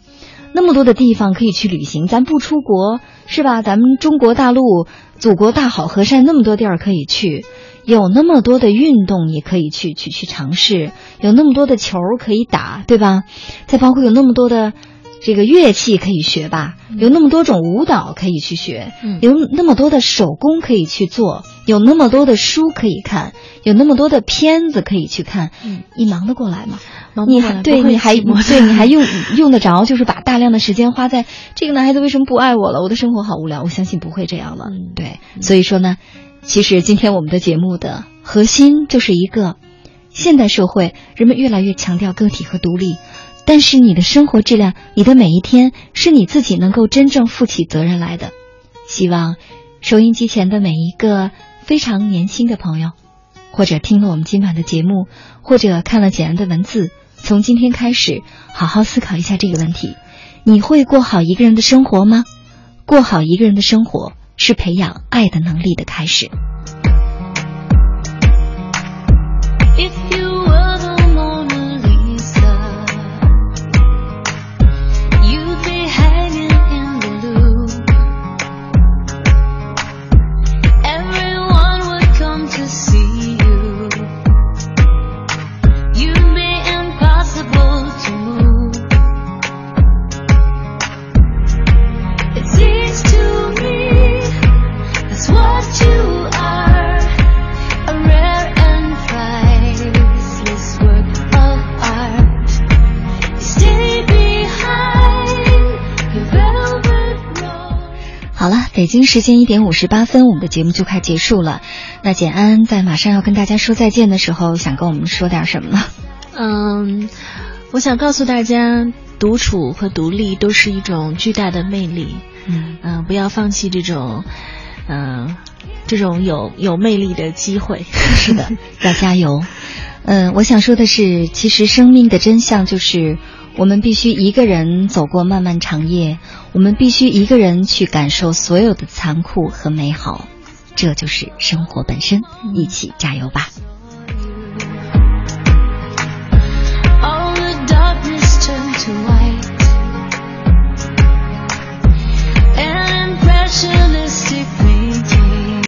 那么多的地方可以去旅行。咱不出国是吧？咱们中国大陆，祖国大好河山，那么多地儿可以去，有那么多的运动也可以去去去尝试，有那么多的球可以打，对吧？再包括有那么多的这个乐器可以学吧，有那么多种舞蹈可以去学，嗯，有那么多的手工可以去做，有那么多的书可以看。有那么多的片子可以去看，嗯，你忙得过来吗？忙你还对你还 对你还用 用得着？就是把大量的时间花在这个男孩子为什么不爱我了？我的生活好无聊。我相信不会这样了。嗯，对，所以说呢，其实今天我们的节目的核心就是一个现代社会，人们越来越强调个体和独立，但是你的生活质量，你的每一天是你自己能够真正负起责任来的。希望收音机前的每一个非常年轻的朋友。或者听了我们今晚的节目，或者看了简安的文字，从今天开始好好思考一下这个问题：你会过好一个人的生活吗？过好一个人的生活是培养爱的能力的开始。北京时间一点五十八分，我们的节目就快结束了。那简安在马上要跟大家说再见的时候，想跟我们说点什么呢？嗯，我想告诉大家，独处和独立都是一种巨大的魅力。嗯嗯，不要放弃这种嗯这种有有魅力的机会。是的，要加油。嗯，我想说的是，其实生命的真相就是。我们必须一个人走过漫漫长夜，我们必须一个人去感受所有的残酷和美好，这就是生活本身。一起加油吧！and pressure